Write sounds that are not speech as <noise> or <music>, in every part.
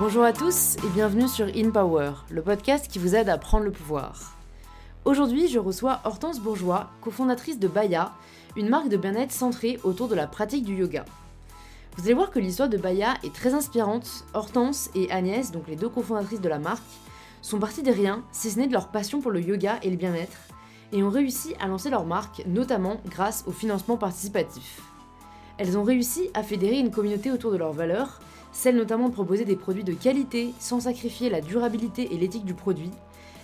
Bonjour à tous et bienvenue sur In Power, le podcast qui vous aide à prendre le pouvoir. Aujourd'hui, je reçois Hortense Bourgeois, cofondatrice de Baya, une marque de bien-être centrée autour de la pratique du yoga. Vous allez voir que l'histoire de Baya est très inspirante. Hortense et Agnès, donc les deux cofondatrices de la marque, sont parties des riens, si ce n'est de leur passion pour le yoga et le bien-être, et ont réussi à lancer leur marque, notamment grâce au financement participatif. Elles ont réussi à fédérer une communauté autour de leurs valeurs, celle notamment de proposer des produits de qualité sans sacrifier la durabilité et l'éthique du produit,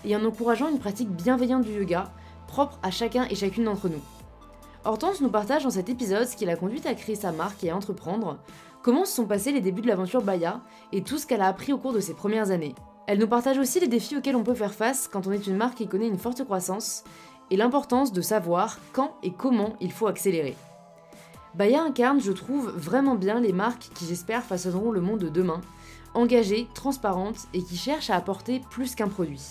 et en encourageant une pratique bienveillante du yoga, propre à chacun et chacune d'entre nous. Hortense nous partage dans cet épisode ce qui l'a conduite à créer sa marque et à entreprendre, comment se sont passés les débuts de l'aventure Baya et tout ce qu'elle a appris au cours de ses premières années. Elle nous partage aussi les défis auxquels on peut faire face quand on est une marque qui connaît une forte croissance et l'importance de savoir quand et comment il faut accélérer. Baya incarne, je trouve, vraiment bien les marques qui, j'espère, façonneront le monde de demain, engagées, transparentes et qui cherchent à apporter plus qu'un produit.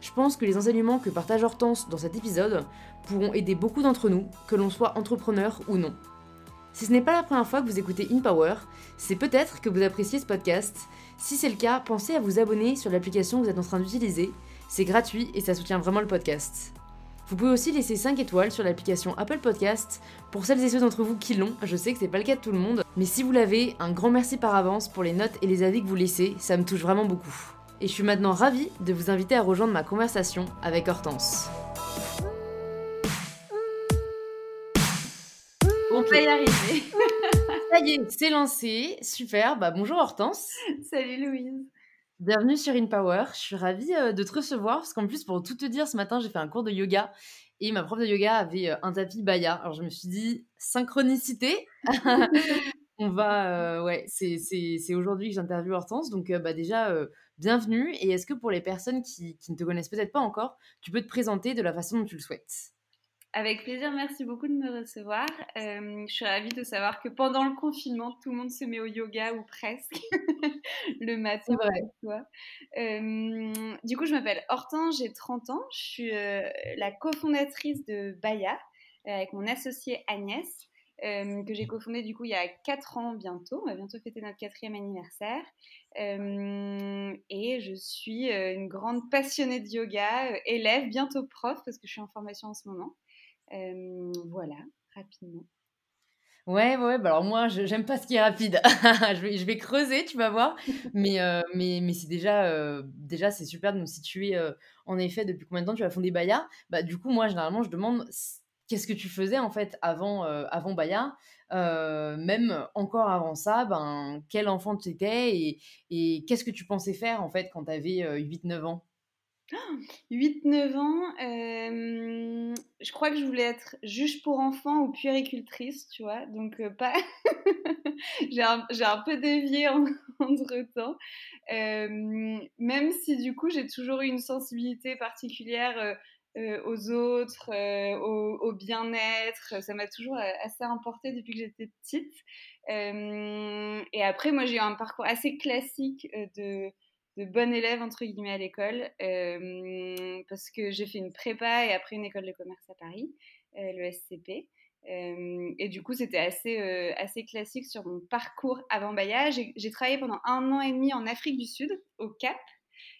Je pense que les enseignements que partage Hortense dans cet épisode pourront aider beaucoup d'entre nous, que l'on soit entrepreneur ou non. Si ce n'est pas la première fois que vous écoutez InPower, c'est peut-être que vous appréciez ce podcast. Si c'est le cas, pensez à vous abonner sur l'application que vous êtes en train d'utiliser. C'est gratuit et ça soutient vraiment le podcast. Vous pouvez aussi laisser 5 étoiles sur l'application Apple Podcast pour celles et ceux d'entre vous qui l'ont. Je sais que c'est pas le cas de tout le monde, mais si vous l'avez, un grand merci par avance pour les notes et les avis que vous laissez, ça me touche vraiment beaucoup. Et je suis maintenant ravie de vous inviter à rejoindre ma conversation avec Hortense. On va y arriver. <laughs> Ça y est, c'est lancé. Super. Bah, bonjour Hortense. Salut Louise. Bienvenue sur InPower. Je suis ravie euh, de te recevoir parce qu'en plus, pour tout te dire, ce matin, j'ai fait un cours de yoga et ma prof de yoga avait euh, un tapis Baya. Alors je me suis dit, synchronicité. <laughs> On va, euh, ouais, c'est aujourd'hui que j'interviewe Hortense. Donc bah, déjà, bienvenue. Et est-ce que pour les personnes qui, qui ne te connaissent peut-être pas encore, tu peux te présenter de la façon dont tu le souhaites? Avec plaisir, merci beaucoup de me recevoir. Euh, je suis ravie de savoir que pendant le confinement, tout le monde se met au yoga ou presque <laughs> le matin. Vrai. Euh, du coup, je m'appelle Hortense, j'ai 30 ans. Je suis euh, la cofondatrice de Baya avec mon associée Agnès, que j'ai cofondée du coup il y a 4 ans bientôt. On va bientôt fêter notre quatrième anniversaire. et je suis une grande passionnée de yoga, élève, bientôt prof parce que je suis en formation en ce moment voilà, rapidement. Ouais, ouais, bah alors moi, j'aime pas ce qui est rapide. <laughs> je, vais, je vais creuser, tu vas voir. <laughs> Mais, mais, mais c'est déjà, déjà c'est super de nous situer, en effet, depuis combien de temps tu as fondé Baya? Bah, du coup, moi, généralement, je demande qu'est-ce que tu faisais, en fait, avant, avant Baya? même encore avant ça, ben, quel enfant tu étais et, et qu'est-ce que tu pensais faire, en fait, quand tu avais 8-9 ans? 8-9 ans, je crois que je voulais être juge pour enfants ou puéricultrice, tu vois, donc pas. <laughs> j'ai un, peu dévié <laughs> entre temps, même si du coup j'ai toujours eu une sensibilité particulière aux autres, au, au bien-être, ça m'a toujours assez importé depuis que j'étais petite. et après, moi j'ai eu un parcours assez classique de de bonne élève entre guillemets à l'école euh, parce que j'ai fait une prépa et après une école de commerce à Paris, euh, le SCP. Euh, et du coup, c'était assez, assez classique sur mon parcours avant Baya. J'ai travaillé pendant un an et demi en Afrique du Sud, au Cap.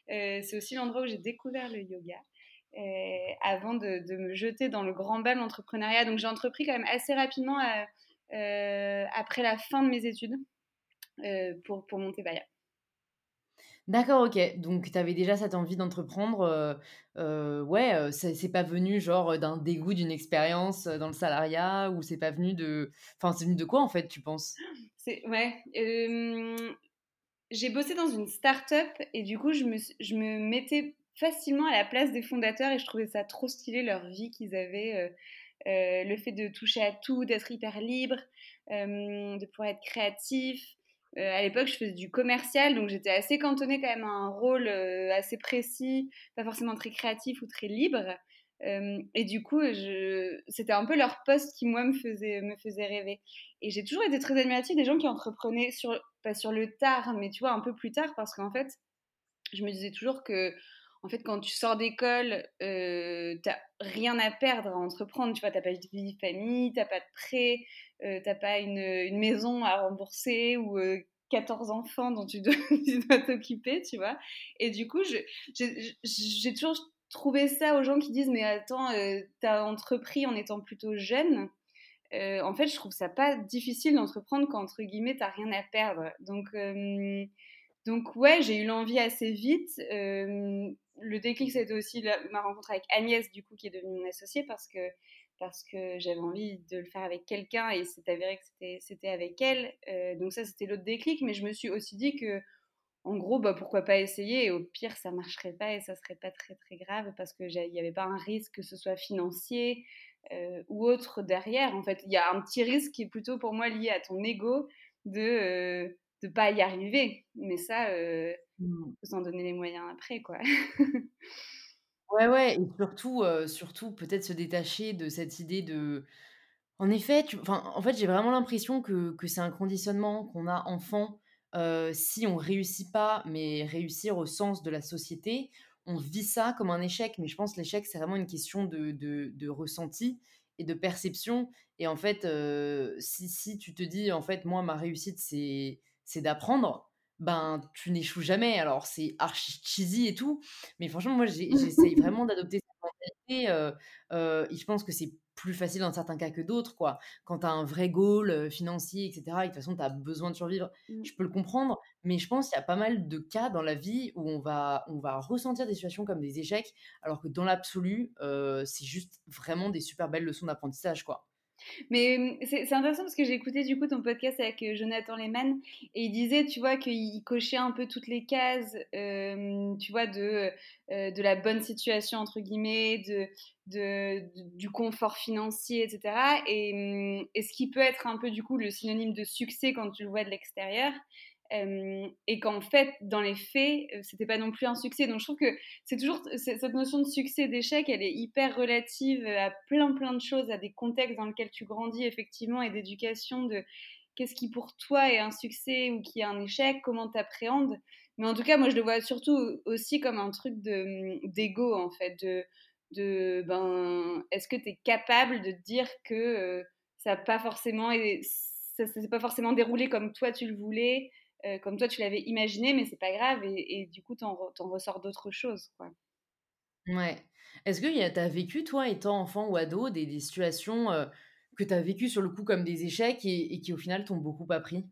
C'est aussi l'endroit où j'ai découvert le yoga. avant de, de, me jeter dans le grand bal l'entrepreneuriat. Donc j'ai entrepris quand même assez rapidement après la fin de mes études pour, pour monter Baya. D'accord, OK. Donc tu avais déjà cette envie d'entreprendre, euh, ouais, c'est pas venu genre, d'un dégoût d'une expérience, dans le salariat ou c'est pas venu de enfin, c'est venu de quoi en fait, tu penses? Ouais, j'ai bossé dans une start-up et du coup je me je me mettais facilement à la place des fondateurs et je trouvais ça trop stylé leur vie qu'ils avaient, le fait de toucher à tout, d'être hyper libre, de pouvoir être créatif. Euh, à l'époque, je faisais du commercial, donc j'étais assez cantonnée quand même à un rôle euh, assez précis, pas forcément très créatif ou très libre. Euh, et du coup, c'était un peu leur poste qui, moi, me faisait, me faisait rêver. Et j'ai toujours été très admirative des gens qui entreprenaient, sur, pas sur le tard, mais tu vois, un peu plus tard, parce qu'en fait, je me disais toujours que en fait, quand tu sors d'école, euh, t'as rien à perdre à entreprendre. Tu vois, t'as pas de vie de famille, t'as pas de prêt, euh, t'as pas une, une, maison à rembourser ou euh, 14 enfants dont <laughs> tu dois t'occuper, tu vois. Et du coup, j'ai toujours trouvé ça aux gens qui disent Mais attends, euh, t'as entrepris en étant plutôt jeune. Euh, en fait, je trouve ça pas difficile d'entreprendre quand, entre guillemets, t'as rien à perdre. Donc, euh, donc ouais, j'ai eu l'envie assez vite. Le déclic, c'était aussi ma rencontre avec Agnès, du coup, qui est devenue mon associée parce que parce que j'avais envie de le faire avec quelqu'un et c'est avéré que c'était avec elle. Euh, donc ça, c'était l'autre déclic, mais je me suis aussi dit que, en gros, bah, pourquoi pas essayer et au pire, ça marcherait pas et ça serait pas très très grave parce qu'il n'y avait pas un risque que ce soit financier euh, ou autre derrière. En fait, il y a un petit risque qui est plutôt pour moi lié à ton ego de ne euh, pas y arriver. Mais ça, mmh. faut s'en donner les moyens après, quoi. Ouais, ouais et surtout, surtout peut-être se détacher de cette idée de en effet, tu enfin, en fait, j'ai vraiment l'impression que que c'est un conditionnement qu'on a enfant, si on réussit pas, mais réussir au sens de la société, on vit ça comme un échec. Mais je pense que l'échec, c'est vraiment une question de de de ressenti et de perception et en fait, si si tu te dis: «En fait, moi, ma réussite, c'est d'apprendre», ben tu n'échoues jamais. Alors c'est archi cheesy et tout, mais franchement moi <laughs> j'essaye vraiment d'adopter cette mentalité. Euh, et je pense que c'est plus facile dans certains cas que d'autres, quoi. Quand tu as un vrai goal financier, etc., et de toute façon tu as besoin de survivre, mmh. je peux le comprendre, mais je pense qu'il y a pas mal de cas dans la vie où on va, on va ressentir des situations comme des échecs, alors que dans l'absolu, c'est juste vraiment des super belles leçons d'apprentissage, quoi. Mais mmh, c'est intéressant parce que j'ai écouté du coup ton podcast avec euh, Jonathan Lehman et il disait, tu vois, qu'il cochait un peu toutes les cases, tu vois, de, euh, de la bonne situation, entre guillemets, de, de, du confort financier, etc. Et, mmh, et, ce qui peut être un peu du coup le synonyme de succès quand tu le vois de l'extérieur et qu'en fait, dans les faits, c'était pas non plus un succès. Donc je trouve que c'est toujours cette notion de succès, d'échec, elle est hyper relative à plein plein de choses, à des contextes dans lesquels tu grandis effectivement et d'éducation de qu'est-ce qui pour toi est un succès ou qui est un échec, comment tu appréhendes. Mais en tout cas, moi je le vois surtout aussi comme un truc d'ego en fait, de, ben, est-ce que tu es capable de dire que ça n'a pas forcément ça s'est pas forcément déroulé comme toi tu le voulais? Euh, comme toi tu l'avais imaginé, mais c'est pas grave, et, du coup, t'en, en ressors d'autres choses. Quoi. Ouais. Est-ce que tu as vécu, toi, étant enfant ou ado, des, des situations euh, que tu as vécues sur le coup comme des échecs et, qui, au final, t'ont beaucoup appris?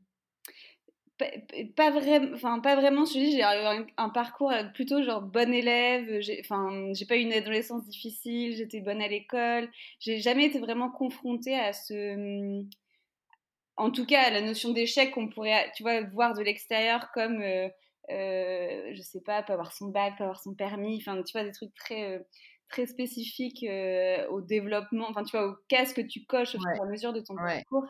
Pas, vraiment, enfin pas vraiment. Je dis, j'ai un, un, parcours euh, plutôt genre bonne élève. J'ai, enfin, j'ai pas eu une adolescence difficile. J'étais bonne à l'école. J'ai jamais été vraiment confrontée à ce, en tout cas, la notion d'échec qu'on pourrait, tu vois, voir de l'extérieur comme, euh, euh, je sais pas, pas avoir son bac, pas avoir son permis, enfin, tu vois, des trucs très, euh, très spécifiques au développement, enfin, tu vois, au casque que tu coches au fur et à mesure de ton parcours.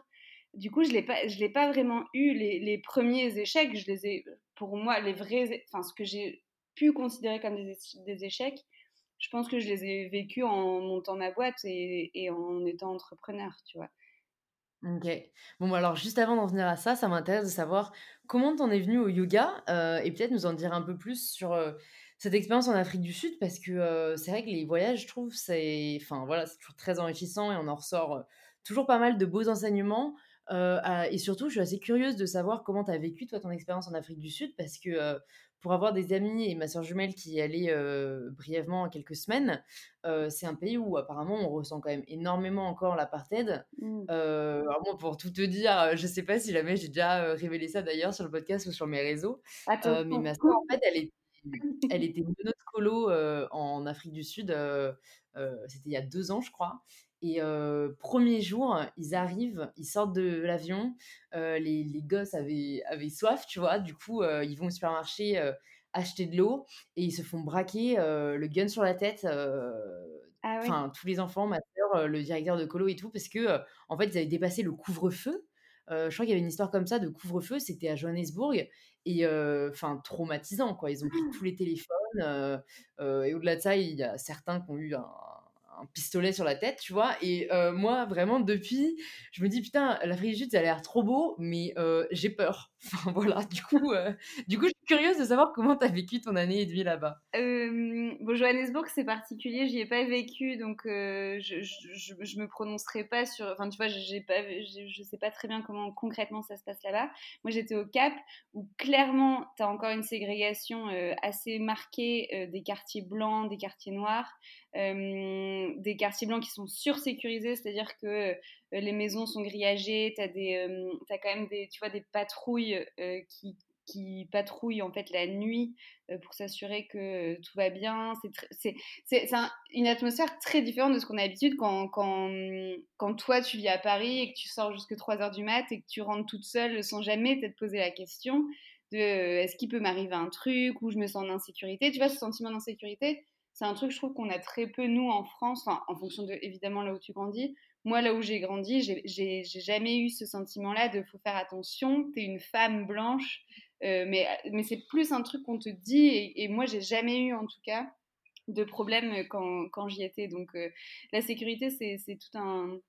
Du coup, je l'ai pas, je l'ai pas vraiment eu les, premiers échecs. Je les ai, pour moi, les vrais, enfin, ce que j'ai pu considérer comme des, des, échecs, je pense que je les ai vécus en montant ma boîte et, et en étant entrepreneur, tu vois. OK. Bon, bah, alors juste avant d'en venir à ça, ça m'intéresse de savoir comment t'en es venu au yoga, euh, et peut-être nous en dire un peu plus sur, euh, cette expérience en Afrique du Sud parce que, euh, c'est vrai que les voyages, je trouve, c'est enfin, voilà, c'est toujours très enrichissant et on en ressort, toujours pas mal de beaux enseignements, et surtout, je suis assez curieuse de savoir comment tu as vécu, toi, ton expérience en Afrique du Sud parce que, pour avoir des amis et ma sœur jumelle qui y allait brièvement en quelques semaines, c'est un pays où apparemment on ressent quand même énormément encore l'apartheid. Mmh. alors moi, pour tout te dire, je sais pas si jamais j'ai déjà révélé ça d'ailleurs sur le podcast ou sur mes réseaux, mais ma <laughs> sœur, en fait, elle était, elle était colo en Afrique du Sud, c'était il y a deux ans, je crois. Et premier jour, ils arrivent, ils sortent de l'avion, les, les, gosses avaient, avaient, soif, tu vois, du coup, ils vont au supermarché acheter de l'eau et ils se font braquer le gun sur la tête. Ah enfin, tous les enfants, ma soeur, le directeur de colo et tout, parce que en fait, ils avaient dépassé le couvre-feu. je crois qu'il y avait une histoire comme ça de couvre-feu, c'était à Johannesburg, et enfin, traumatisant, quoi. Ils ont pris tous les téléphones, et au-delà de ça, il y a certains qui ont eu un pistolet sur la tête, tu vois. Et moi, vraiment, depuis, je me dis, putain, l'Afrique du Sud, a l'air trop beau, mais j'ai peur. Enfin, voilà, <laughs> du coup, du coup, je suis curieuse de savoir comment tu as vécu ton année et de vie là-bas. bon, Johannesburg, c'est particulier, j'y ai pas vécu, donc je, je, me prononcerai pas sur. Enfin, tu vois, j'ai pas, je sais pas très bien comment concrètement ça se passe là-bas. Moi, j'étais au Cap, où clairement, tu as encore une ségrégation assez marquée des quartiers blancs, des quartiers noirs. Euh, des quartiers blancs qui sont sursécurisés, c'est-à-dire que euh, les maisons sont grillagées, tu as, euh, quand même des, tu vois, des patrouilles qui, qui patrouillent en fait la nuit pour s'assurer que tout va bien. C'est une atmosphère très différente de ce qu'on a l'habitude quand, quand, quand, toi tu vis à Paris et que tu sors jusque 3 heures du mat et que tu rentres toute seule sans jamais t'être posé la question de est-ce qu'il peut m'arriver un truc ou je me sens en insécurité? Tu vois, ce sentiment d'insécurité, c'est un truc, je trouve, qu'on a très peu, nous, en France, en fonction de, évidemment, là où tu grandis. Moi, là où j'ai grandi, j'ai jamais eu ce sentiment-là de faut faire attention, t'es une femme blanche, euh, mais, c'est plus un truc qu'on te dit, et, moi, j'ai jamais eu, en tout cas, de problème quand, j'y étais. Donc euh, la sécurité, c'est tout un,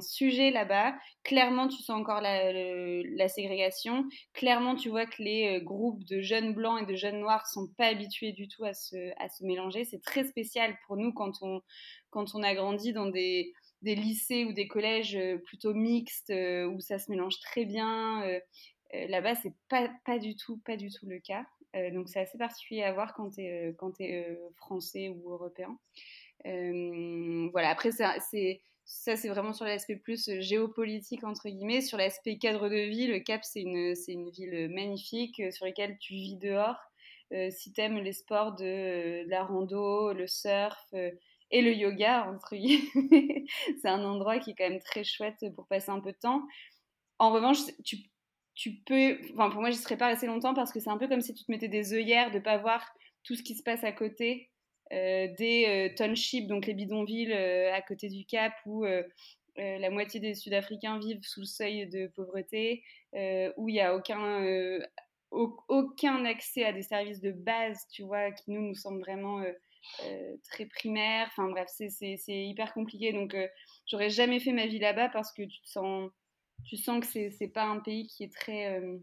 sujet là-bas. Clairement, tu sens encore la, ségrégation. Clairement, tu vois que les euh, groupes de jeunes blancs et de jeunes noirs sont pas habitués du tout à se, mélanger. C'est très spécial pour nous quand on a grandi dans des, des lycées ou des collèges euh, plutôt mixtes où ça se mélange très bien. Là-bas, c'est pas, pas du tout, pas du tout le cas. Euh, donc c'est assez particulier à voir quand tu es, es euh, français ou européen. Euh, voilà, après c'est ça c'est vraiment sur l'aspect plus géopolitique entre guillemets sur l'aspect cadre de vie le Cap c'est une une ville magnifique sur laquelle tu vis dehors si tu aimes les sports de, la rando le surf et le yoga entre guillemets <laughs> c'est un endroit qui est quand même très chouette pour passer un peu de temps en revanche tu tu peux. Enfin, pour moi, j'y serais pas resté longtemps parce que c'est un peu comme si tu te mettais des œillères de pas voir tout ce qui se passe à côté euh, des euh, townships, donc les bidonvilles euh, à côté du Cap où la moitié des Sud-Africains vivent sous le seuil de pauvreté, où il n'y a aucun, aucun accès à des services de base, tu vois, qui nous, nous semblent vraiment très primaires. Enfin bref, c'est hyper compliqué. Donc, j'aurais jamais fait ma vie là-bas parce que tu te sens tu sens que c'est pas un pays qui est très euh,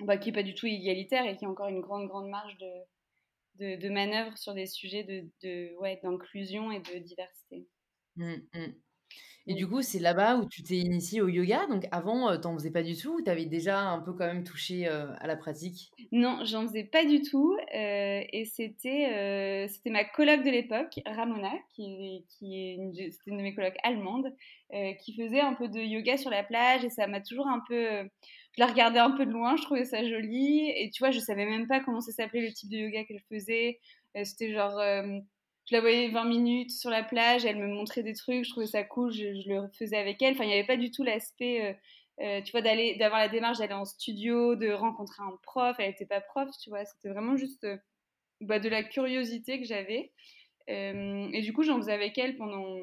bah, qui est pas du tout égalitaire et qui a encore une grande grande marge de, de, manœuvre sur des sujets de, de ouais, d'inclusion et de diversité. Mmh, mmh. Et du coup, c'est là-bas où tu t'es initié au yoga. Donc avant, tu t'en faisais pas du tout ou t'avais déjà un peu quand même touché à la pratique? Non, j'en faisais pas du tout. et c'était c'était ma coloc de l'époque, Ramona, qui, qui est une, c'était une de mes colocs allemandes, qui faisait un peu de yoga sur la plage. Et ça m'a toujours un peu... je la regardais un peu de loin, je trouvais ça joli. Et tu vois, je savais même pas comment ça s'appelait le type de yoga qu'elle faisait. c'était genre je la voyais 20 minutes sur la plage, elle me montrait des trucs, je trouvais ça cool, je, le faisais avec elle. Enfin, il n'y avait pas du tout l'aspect, euh, euh, tu vois, d'aller, d'avoir la démarche d'aller en studio, de rencontrer un prof. Elle n'était pas prof, tu vois, c'était vraiment juste euh, bah, de la curiosité que j'avais. et du coup, j'en faisais avec elle pendant,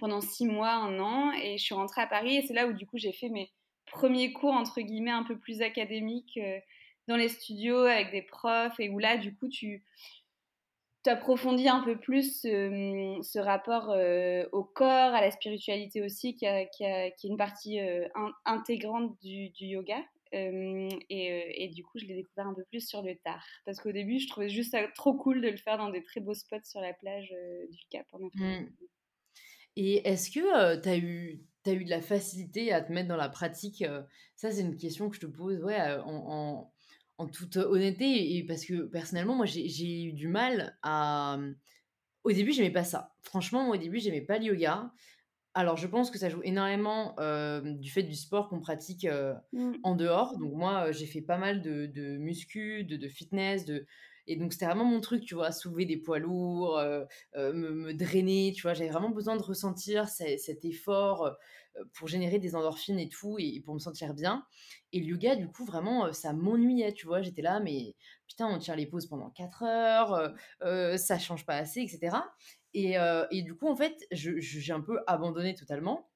pendant six mois, un an, et je suis rentrée à Paris, et c'est là où du coup j'ai fait mes premiers cours, entre guillemets, un peu plus académiques dans les studios avec des profs, et où là, du coup, tu tu approfondis un peu plus ce, rapport euh, au corps, à la spiritualité aussi, qui, est une partie euh, intégrante du, yoga. Euh, et, du coup, je l'ai découvert un peu plus sur le tard. Parce qu'au début, je trouvais juste trop cool de le faire dans des très beaux spots sur la plage du Cap mmh. Et est-ce que tu as eu de la facilité à te mettre dans la pratique Ça, c'est une question que je te pose ouais, toute honnêteté, et parce que personnellement, moi, j'ai eu du mal à. Au début, j'aimais pas ça. Franchement, moi, au début, j'aimais pas le yoga. Alors, je pense que ça joue énormément du fait du sport qu'on pratique mmh. en dehors. Donc, moi, j'ai fait pas mal de, de muscu, de, de, fitness, de, et donc, c'était vraiment mon truc, tu vois, soulever des poids lourds, me, drainer, tu vois. J'avais vraiment besoin de ressentir cet effort pour générer des endorphines et tout, et, pour me sentir bien. Et le yoga, du coup, vraiment, ça m'ennuyait, tu vois. J'étais là, mais putain, on tire les pauses pendant 4 heures, ça change pas assez, etc. Et, et du coup, en fait, j'ai un peu abandonné totalement.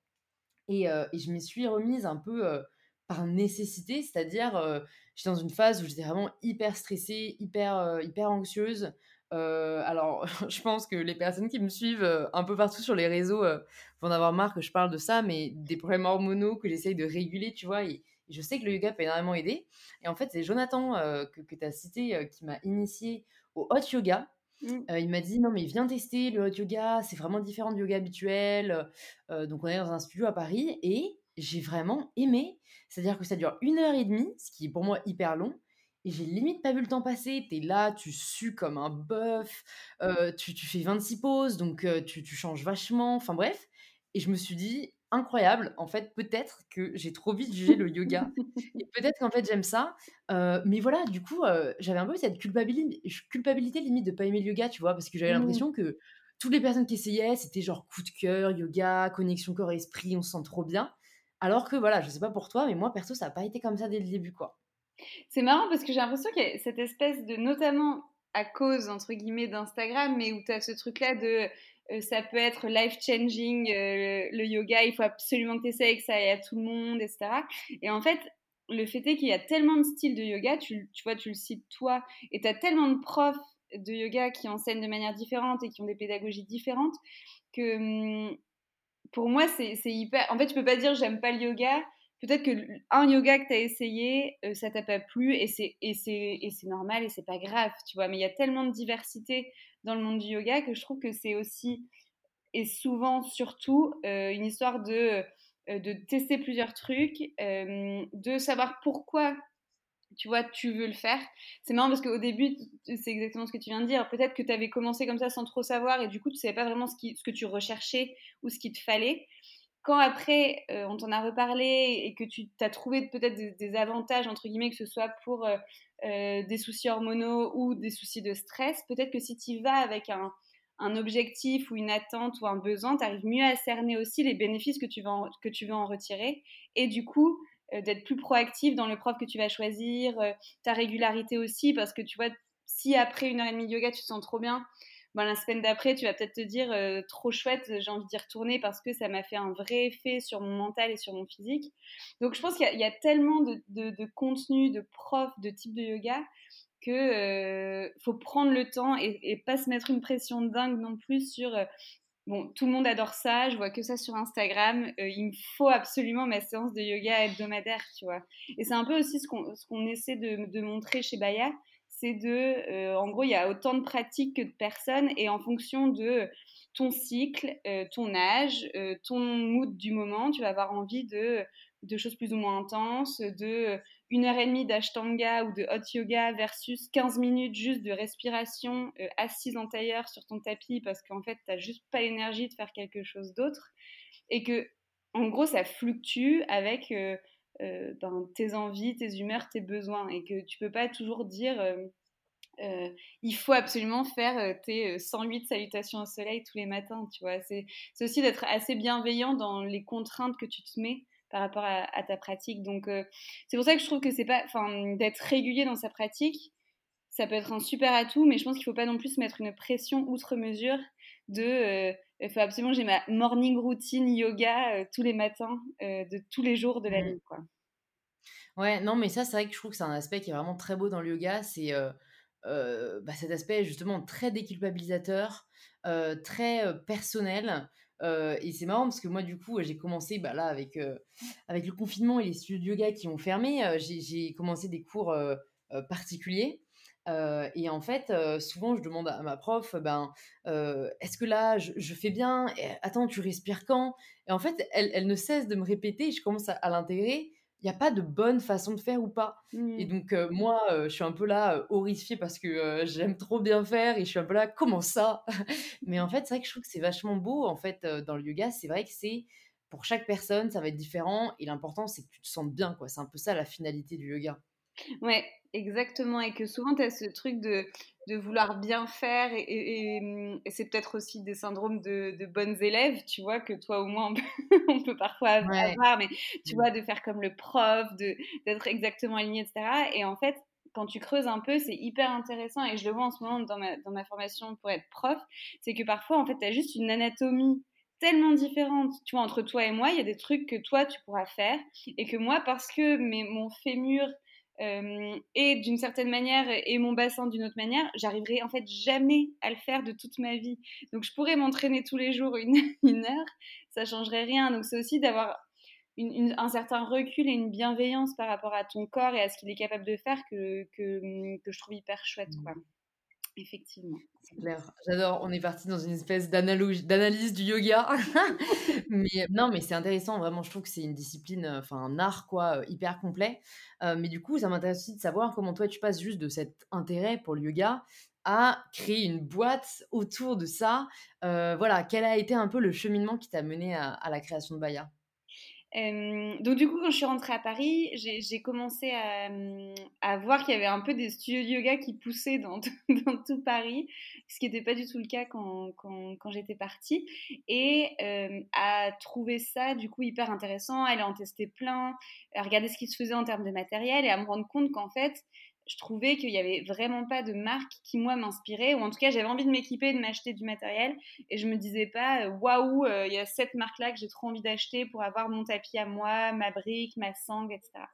Et, et, je m'y suis remise un peu par nécessité, c'est-à-dire j'étais dans une phase où j'étais vraiment hyper stressée, hyper, hyper anxieuse. Alors, <laughs> je pense que les personnes qui me suivent un peu partout sur les réseaux vont en avoir marre que je parle de ça, mais des problèmes hormonaux que j'essaye de réguler, tu vois. Et, je sais que le yoga peut énormément aider. Et en fait, c'est Jonathan que, que tu as cité qui m'a initié au hot yoga. Mmh. il m'a dit non mais viens tester le hot yoga, c'est vraiment différent du yoga habituel. donc on est dans un studio à Paris et j'ai vraiment aimé. C'est-à-dire que ça dure une heure et demie, ce qui est pour moi hyper long. Et j'ai limite pas vu le temps passer. T'es là, tu sues comme un bœuf, tu, tu, fais 26 pauses, donc tu, tu changes vachement. Enfin bref. Et je me suis dit, incroyable. En fait, peut-être que j'ai trop vite jugé le yoga. <laughs> et peut-être qu'en fait, j'aime ça. mais voilà, du coup, j'avais un peu cette culpabilité, culpabilité limite de pas aimer le yoga, tu vois, parce que j'avais mmh. l'impression que toutes les personnes qui essayaient, c'était genre coup de cœur, yoga, connexion corps-esprit, on se sent trop bien. Alors que voilà, je sais pas pour toi, mais moi, perso, ça n'a pas été comme ça dès le début, quoi. C'est marrant parce que j'ai l'impression qu'il y a cette espèce de, notamment à cause, entre guillemets, d'Instagram, mais où tu as ce truc-là de euh, ça peut être life-changing, euh, le, yoga, il faut absolument que tu essayes, que ça aille à tout le monde, etc. Et en fait, le fait est qu'il y a tellement de styles de yoga, tu, tu vois, tu le cites toi, et tu as tellement de profs de yoga qui enseignent de manière différente et qui ont des pédagogies différentes que hum, pour moi, c'est hyper. En fait, tu peux pas dire j'aime pas le yoga. Peut-être que un yoga que tu as essayé, euh, ça t'a pas plu et c'est normal et c'est pas grave, tu vois. Mais il y a tellement de diversité dans le monde du yoga que je trouve que c'est aussi et souvent surtout euh, une histoire de, euh, de tester plusieurs trucs, de savoir pourquoi tu vois, tu veux le faire. C'est marrant parce qu'au début, c'est exactement ce que tu viens de dire. Peut-être que tu avais commencé comme ça sans trop savoir et du coup, tu savais pas vraiment ce que tu recherchais ou ce qu'il te fallait. Quand après, euh, on t'en a reparlé et que tu as trouvé peut-être des, avantages, entre guillemets, que ce soit pour euh, euh, des soucis hormonaux ou des soucis de stress, peut-être que si tu vas avec un, objectif ou une attente ou un besoin, tu arrives mieux à cerner aussi les bénéfices que tu veux que tu veux en retirer. Et du coup, d'être plus proactif dans le prof que tu vas choisir, ta régularité aussi, parce que tu vois, si après une heure et demie de yoga, tu te sens trop bien, ben, la semaine d'après, tu vas peut-être te dire euh, trop chouette, j'ai envie d'y retourner parce que ça m'a fait un vrai effet sur mon mental et sur mon physique. Donc je pense qu'il y, a tellement de, de, contenu, de profs, de types de yoga que faut prendre le temps et, et, pas se mettre une pression dingue non plus sur Bon, tout le monde adore ça, je vois que ça sur Instagram. Euh, il me faut absolument ma séance de yoga hebdomadaire, tu vois. Et c'est un peu aussi ce qu'on essaie de, montrer chez Baya, c'est de, euh, en gros, il y a autant de pratiques que de personnes, et en fonction de ton cycle, euh, ton âge, ton mood du moment, tu vas avoir envie de, de choses plus ou moins intenses, de une heure et demie d'ashtanga ou de hot yoga versus 15 minutes juste de respiration euh, assise en tailleur sur ton tapis parce qu'en fait, tu n'as juste pas l'énergie de faire quelque chose d'autre. Et que, en gros, ça fluctue avec euh, euh, tes envies, tes humeurs, tes besoins. Et que tu peux pas toujours dire. il faut absolument faire tes 108 salutations au soleil tous les matins, tu vois. C'est aussi d'être assez bienveillant dans les contraintes que tu te mets par rapport à, ta pratique. Donc, euh, c'est pour ça que je trouve que c'est pas, enfin, d'être régulier dans sa pratique, ça peut être un super atout, mais je pense qu'il faut pas non plus mettre une pression outre mesure de, euh, il faut absolument j'ai ma morning routine yoga euh, tous les matins de tous les jours de la vie, quoi. Ouais, non, mais ça, c'est vrai que je trouve que c'est un aspect qui est vraiment très beau dans le yoga, c'est bah, cet aspect justement très déculpabilisateur, très personnel et c'est marrant parce que moi, du coup, j'ai commencé bah, là avec, avec le confinement et les studios de yoga qui ont fermé. j'ai commencé des cours particuliers. Et en fait, souvent, je demande à ma prof, ben, est-ce que là, je, fais bien? Attends, tu respires quand? Et en fait, elle, elle, ne cesse de me répéter. Je commence à l'intégrer il n'y a pas de bonne façon de faire ou pas. Et mmh. donc, moi, je suis un peu là, horrifiée parce que j'aime trop bien faire et je suis un peu là, comment ça? <laughs> Mais en fait, c'est vrai que je trouve que c'est vachement beau, en fait, dans le yoga. C'est vrai que c'est, pour chaque personne, ça va être différent et l'important, c'est que tu te sentes bien, quoi. C'est un peu ça la finalité du yoga. Ouais, exactement. Et que souvent, tu as ce truc de de vouloir bien faire et, c'est peut-être aussi des syndromes de, bonnes élèves, tu vois, que toi au moins on peut, <laughs> parfois avoir, mais tu mmh. vois, de faire comme le prof, d'être exactement aligné, etc. Et en fait, quand tu creuses un peu, c'est hyper intéressant et je le vois en ce moment dans ma, dans ma formation pour être prof, c'est que parfois, en fait, tu as juste une anatomie tellement différente. Tu vois, entre toi et moi, il y a des trucs que toi, tu pourras faire et que moi, parce que mes, mon fémur et d'une certaine manière et mon bassin d'une autre manière, j'arriverai en fait jamais à le faire de toute ma vie. Donc je pourrais m'entraîner tous les jours une, <laughs> une heure, ça changerait rien. Donc c'est aussi d'avoir un certain recul et une bienveillance par rapport à ton corps et à ce qu'il est capable de faire que, que, que je trouve hyper chouette. Quoi. Effectivement. C'est clair. J'adore. On est parti dans une espèce d'analyse du yoga. <laughs> mais non, mais c'est intéressant. Vraiment, je trouve que c'est une discipline, enfin un art quoi, hyper complet. mais du coup, ça m'intéresse aussi de savoir comment toi tu passes juste de cet intérêt pour le yoga à créer une boîte autour de ça. voilà, quel a été un peu le cheminement qui t'a mené à, la création de Baya? Donc du coup, quand je suis rentrée à Paris, j'ai commencé à, voir qu'il y avait un peu des studios de yoga qui poussaient dans, tout <laughs> Paris, ce qui n'était pas du tout le cas quand, j'étais partie, et à trouver ça du coup hyper intéressant, à aller en tester plein, à regarder ce qui se faisait en termes de matériel et à me rendre compte qu'en fait, je trouvais qu'il n'y avait vraiment pas de marque qui, moi, m'inspirait, ou en tout cas, j'avais envie de m'équiper, de m'acheter du matériel, et je me disais pas, euh, waouh, euh, il y a cette marque-là que j'ai trop envie d'acheter pour avoir mon tapis à moi, ma brique, ma sangle, etc.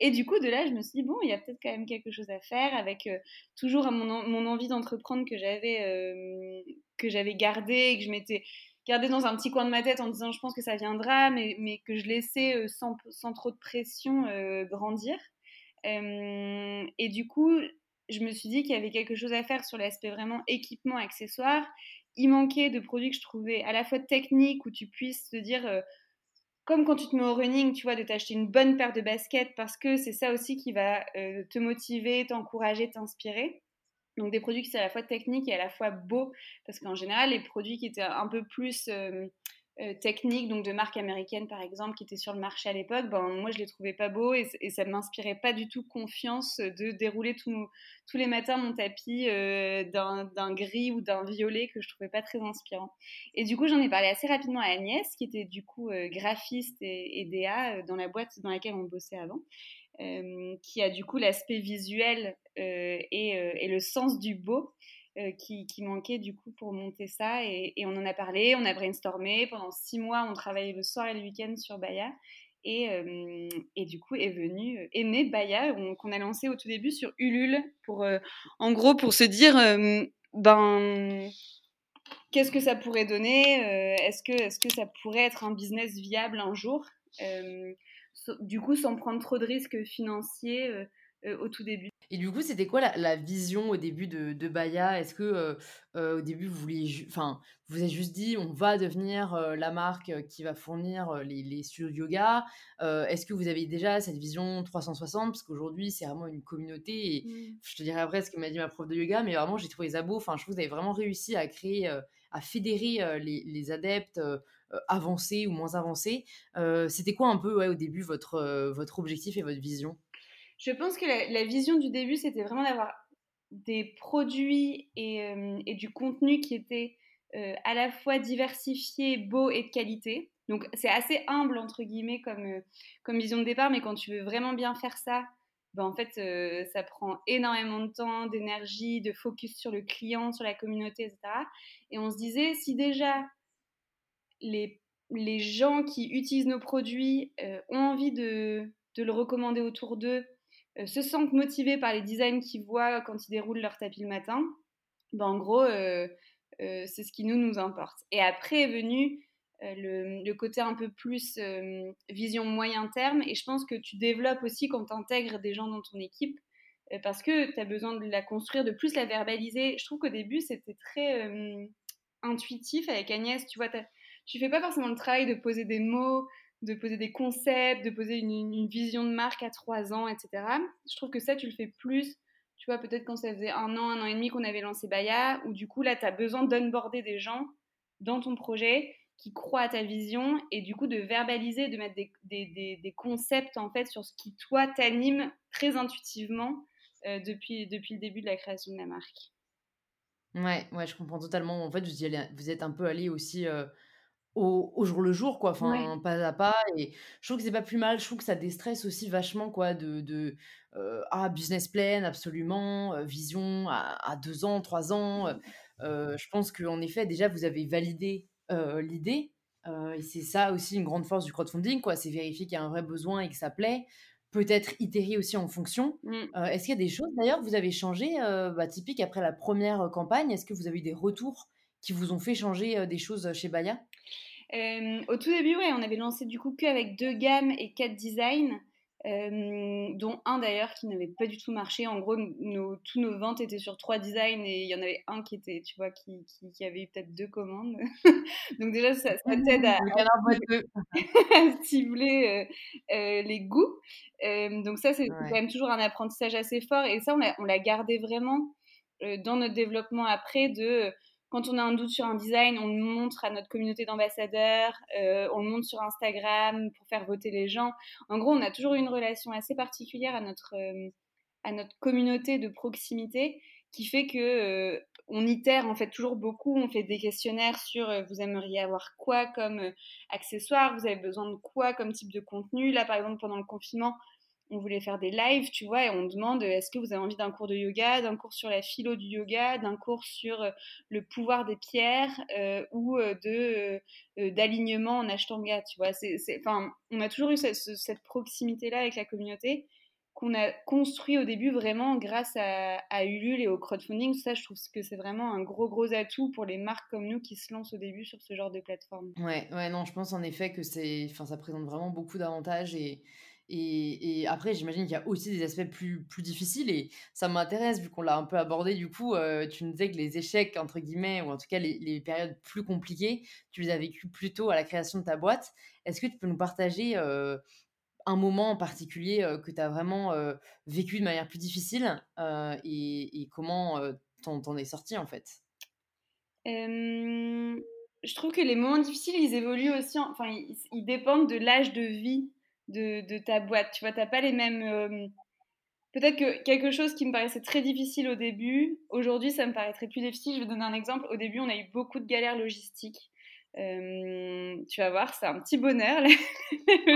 Et du coup, de là, je me suis dit, bon, il y a peut-être quand même quelque chose à faire avec euh, toujours mon, mon envie d'entreprendre que j'avais que j'avais gardé et que je m'étais gardé dans un petit coin de ma tête en disant, je pense que ça viendra, mais, mais que je laissais sans, sans, trop de pression grandir et du coup, je me suis dit qu'il y avait quelque chose à faire sur l'aspect vraiment équipement, accessoire. Il manquait de produits que je trouvais à la fois techniques, où tu puisses te dire, comme quand tu te mets au running, tu vois, de t'acheter une bonne paire de baskets, parce que c'est ça aussi qui va te motiver, t'encourager, t'inspirer. Donc des produits qui sont à la fois techniques et à la fois beaux, parce qu'en général, les produits qui étaient un peu plus techniques, donc de marques américaines par exemple, qui étaient sur le marché à l'époque, ben, moi je les trouvais pas beaux et, ça ne m'inspirait pas du tout confiance de dérouler tous les matins mon tapis euh, d'un gris ou d'un violet que je trouvais pas très inspirant. Et du coup, j'en ai parlé assez rapidement à Agnès, qui était du coup euh, graphiste et, et, DA dans la boîte dans laquelle on bossait avant. qui a du coup l'aspect visuel et, et, le sens du beau euh, qui, manquait du coup pour monter ça. Et, on en a parlé, on a brainstormé. Pendant six mois, on travaillait le soir et le week-end sur Baya. Et, euh, et, du coup est venu, est né Baya, qu'on a lancé au tout début sur Ulule, pour, euh, en gros pour se dire, ben, qu'est-ce que ça pourrait donner Est-ce que, est que ça pourrait être un business viable un jour Du coup, sans prendre trop de risques financiers au tout début. Et du coup, c'était quoi la, vision au début de, de Baya? Est-ce que au début, vous vouliez, enfin, vous avez juste dit, on va devenir la marque qui va fournir les, les studios de yoga Est-ce que vous avez déjà cette vision 360 Parce qu'aujourd'hui, c'est vraiment une communauté. Et mmh. je te dirais après ce que m'a dit ma prof de yoga, mais vraiment, j'ai trouvé ça beau. Enfin, je trouve que vous avez vraiment réussi à créer, à fédérer les, les, adeptes avancés ou moins avancés. c'était quoi un peu, ouais, au début, votre, votre objectif et votre vision? Je pense que la, vision du début, c'était vraiment d'avoir des produits et, euh, du contenu qui étaient euh, à la fois diversifiés, beaux et de qualité. Donc c'est assez humble, entre guillemets, comme, euh, vision de départ, mais quand tu veux vraiment bien faire ça, ben, en fait, ça prend énormément de temps, d'énergie, de focus sur le client, sur la communauté, etc. Et on se disait, si déjà les, les gens qui utilisent nos produits ont envie de, de le recommander autour d'eux, euh, se sentent motivés par les designs qu'ils voient quand ils déroulent leur tapis le matin, ben en gros, euh, euh, c'est ce qui nous, nous importe. Et après est venu le, côté un peu plus vision moyen terme, et je pense que tu développes aussi quand tu intègres des gens dans ton équipe, parce que tu as besoin de la construire, de plus la verbaliser. Je trouve qu'au début, c'était très intuitif avec Agnès, tu vois, tu fais pas forcément le travail de poser des mots, de poser des concepts, de poser une, vision de marque à trois ans, etc. Je trouve que ça, tu le fais plus, tu vois, peut-être quand ça faisait un an, un an et demi qu'on avait lancé Baya, où du coup, là, tu as besoin d'unborder des gens dans ton projet qui croient à ta vision et du coup de verbaliser, de mettre des, concepts en fait sur ce qui toi t'anime très intuitivement euh, depuis, depuis le début de la création de la marque. Ouais, ouais, je comprends totalement. En fait, vous, êtes un peu allé aussi euh, au, jour le jour, quoi, enfin, pas à pas. Et je trouve que c'est pas plus mal. Je trouve que ça déstresse aussi vachement, quoi, de, de ah, business plan, absolument, vision à, deux ans, trois ans. je pense qu'en effet, déjà, vous avez validé l'idée. et c'est ça aussi une grande force du crowdfunding, quoi. C'est vérifier qu'il y a un vrai besoin et que ça plaît. peut-être itérer aussi en fonction. Mmh. Est-ce qu'il y a des choses d'ailleurs que vous avez changées, bah, typique après la première campagne? Est-ce que vous avez eu des retours qui vous ont fait changer, des choses, chez Baya? au tout début, ouais, on avait lancé du coup qu'avec deux gammes et quatre designs dont un d'ailleurs qui n'avait pas du tout marché. En gros, nos, tous nos ventes étaient sur trois designs et il y en avait un qui était, tu vois, qui, qui, avait peut-être deux commandes. <laughs> Donc déjà, ça, ça t'aide à, <laughs> à, <laughs> cibler les goûts. donc ça, c'est quand même toujours un apprentissage assez fort et ça, on l'a gardé vraiment dans notre développement après de quand on a un doute sur un design, on le montre à notre communauté d'ambassadeurs, euh, on le montre sur Instagram pour faire voter les gens. En gros, on a toujours une relation assez particulière à notre, euh, à notre communauté de proximité qui fait que euh, on itère en fait toujours beaucoup. On fait des questionnaires sur vous aimeriez avoir quoi comme accessoire, vous avez besoin de quoi comme type de contenu? Là, par exemple, pendant le confinement, on voulait faire des lives, tu vois, et on demande euh, est-ce que vous avez envie d'un cours de yoga, d'un cours sur la philo du yoga, d'un cours sur euh, le pouvoir des pierres euh, ou de d'alignement en ashtanga, tu vois? C'est, enfin, on a toujours eu cette, proximité-là avec la communauté qu'on a construit au début vraiment grâce à, Ulule et au crowdfunding. Ça, je trouve que c'est vraiment un gros, gros atout pour les marques comme nous qui se lancent au début sur ce genre de plateforme. Ouais, ouais, non, je pense en effet que c'est, ça présente vraiment beaucoup d'avantages et et, après, j'imagine qu'il y a aussi des aspects plus, plus difficiles et ça m'intéresse vu qu'on l'a un peu abordé. Du coup, euh, tu nous disais que les échecs, entre guillemets, ou en tout cas les, périodes plus compliquées, tu les as vécues plutôt à la création de ta boîte. Est-ce que tu peux nous partager euh, un moment en particulier euh, que tu as vraiment vécu de manière plus difficile et, comment t'en es sorti en fait? Je trouve que les moments difficiles, ils évoluent aussi, enfin, ils dépendent de l'âge de vie de, ta boîte. Tu vois, tu n'as pas les mêmes... Euh, peut-être que quelque chose qui me paraissait très difficile au début, aujourd'hui, ça me paraîtrait plus difficile. Je vais donner un exemple. Au début, on a eu beaucoup de galères logistiques. Euh, tu vas voir, c'est un petit bonheur. <laughs>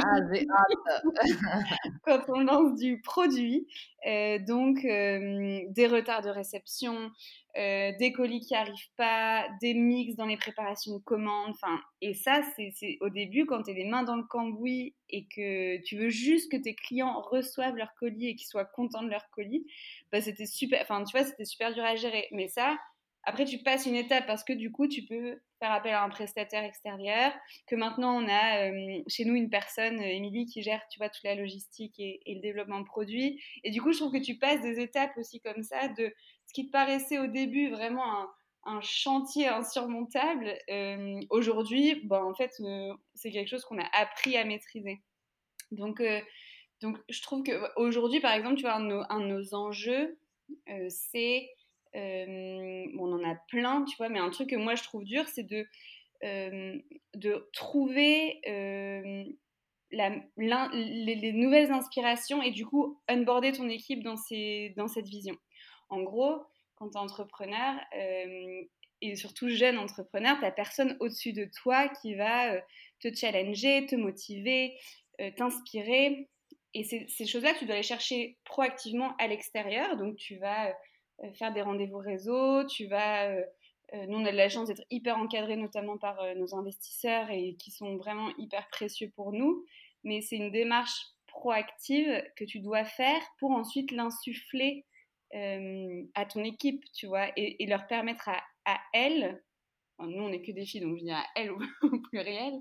Ah, <laughs> Quand on lance du produit, euh, donc des retards de réception, euh, des colis qui arrivent pas, des mix dans les préparations de commandes. Enfin, et ça, c'est au début quand tu es les mains dans le cambouis et que tu veux juste que tes clients reçoivent leur colis et qu'ils soient contents de leur colis. Bah, c'était super. Enfin, tu vois, c'était super dur à gérer. Mais ça, après, tu passes une étape parce que du coup, tu peux faire appel à un prestataire extérieur. Que maintenant, on a euh, chez nous une personne, euh, Émilie, qui gère, tu vois, toute la logistique et, le développement de produits. Et du coup, je trouve que tu passes des étapes aussi comme ça de ce qui paraissait au début vraiment un, chantier insurmontable, euh, aujourd'hui, bon, en fait, euh, c'est quelque chose qu'on a appris à maîtriser. Donc, euh, donc je trouve qu'aujourd'hui, par exemple, tu vois, un de nos, enjeux, c'est, bon, on en a plein, tu vois, mais un truc que moi je trouve dur, c'est de, de trouver la, les, les, nouvelles inspirations et du coup, unborder ton équipe dans, ces, dans cette vision. En gros, quand tu es entrepreneur, euh, et surtout jeune entrepreneur, tu personne au-dessus de toi qui va euh, te challenger, te motiver, euh, t'inspirer. Et ces choses-là, tu dois les chercher proactivement à l'extérieur. Donc, tu vas faire des rendez-vous réseau, tu vas... nous, on a de la chance d'être hyper encadrés, notamment par nos investisseurs, et qui sont vraiment hyper précieux pour nous. Mais c'est une démarche proactive que tu dois faire pour ensuite l'insuffler euh, à ton équipe, tu vois, et, leur permettre à, à elles, nous on n'est que des filles, donc je dis à elles <laughs> au pluriel,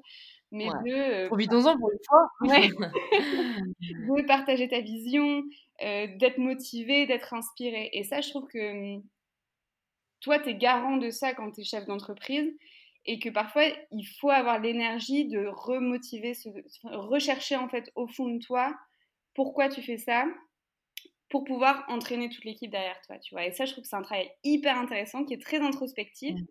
mais de... Euh, Profitons-en pour une fois ouais, <laughs> De partager ta vision, euh, d'être motivé, d'être inspiré. Et ça, je trouve que toi, tu es garant de ça quand tu es chef d'entreprise et que parfois, il faut avoir l'énergie de remotiver, rechercher en fait au fond de toi pourquoi tu fais ça pour pouvoir entraîner toute l'équipe derrière toi, tu vois. Et ça, je trouve que c'est un travail hyper intéressant, qui est très introspectif, mmh.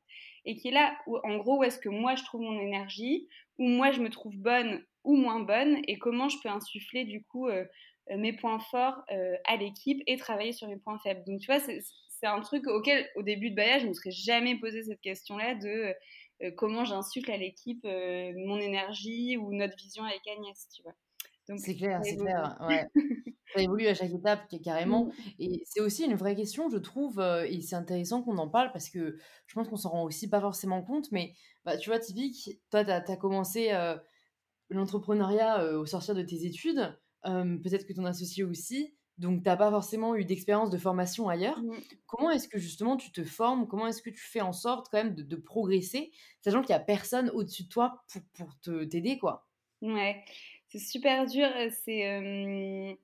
et qui est là, où, en gros, où est-ce que moi, je trouve mon énergie, où moi, je me trouve bonne ou moins bonne, et comment je peux insuffler, du coup, euh, euh, mes points forts euh, à l'équipe et travailler sur mes points faibles. Donc, tu vois, c'est un truc auquel, au début de Baya, je ne me serais jamais posé cette question-là de comment j'insuffle à l'équipe mon énergie ou notre vision avec Agnès, tu vois. C'est clair, c'est clair. Ouais. ça évolue à chaque étape carrément. Mmh. Et c'est aussi une vraie question, je trouve, et c'est intéressant qu'on en parle parce que je pense qu'on s'en rend aussi pas forcément compte. Mais bah, tu vois, typique, toi, tu as, commencé l'entrepreneuriat au sortir de tes études. peut-être que ton associé aussi, donc tu n'as pas forcément eu d'expérience de formation ailleurs. Mmh. Comment est-ce que justement tu te formes? Comment est-ce que tu fais en sorte quand même de, progresser, sachant qu'il n'y a personne au-dessus de toi pour, pour te t'aider quoi? Ouais, c'est super dur. C'est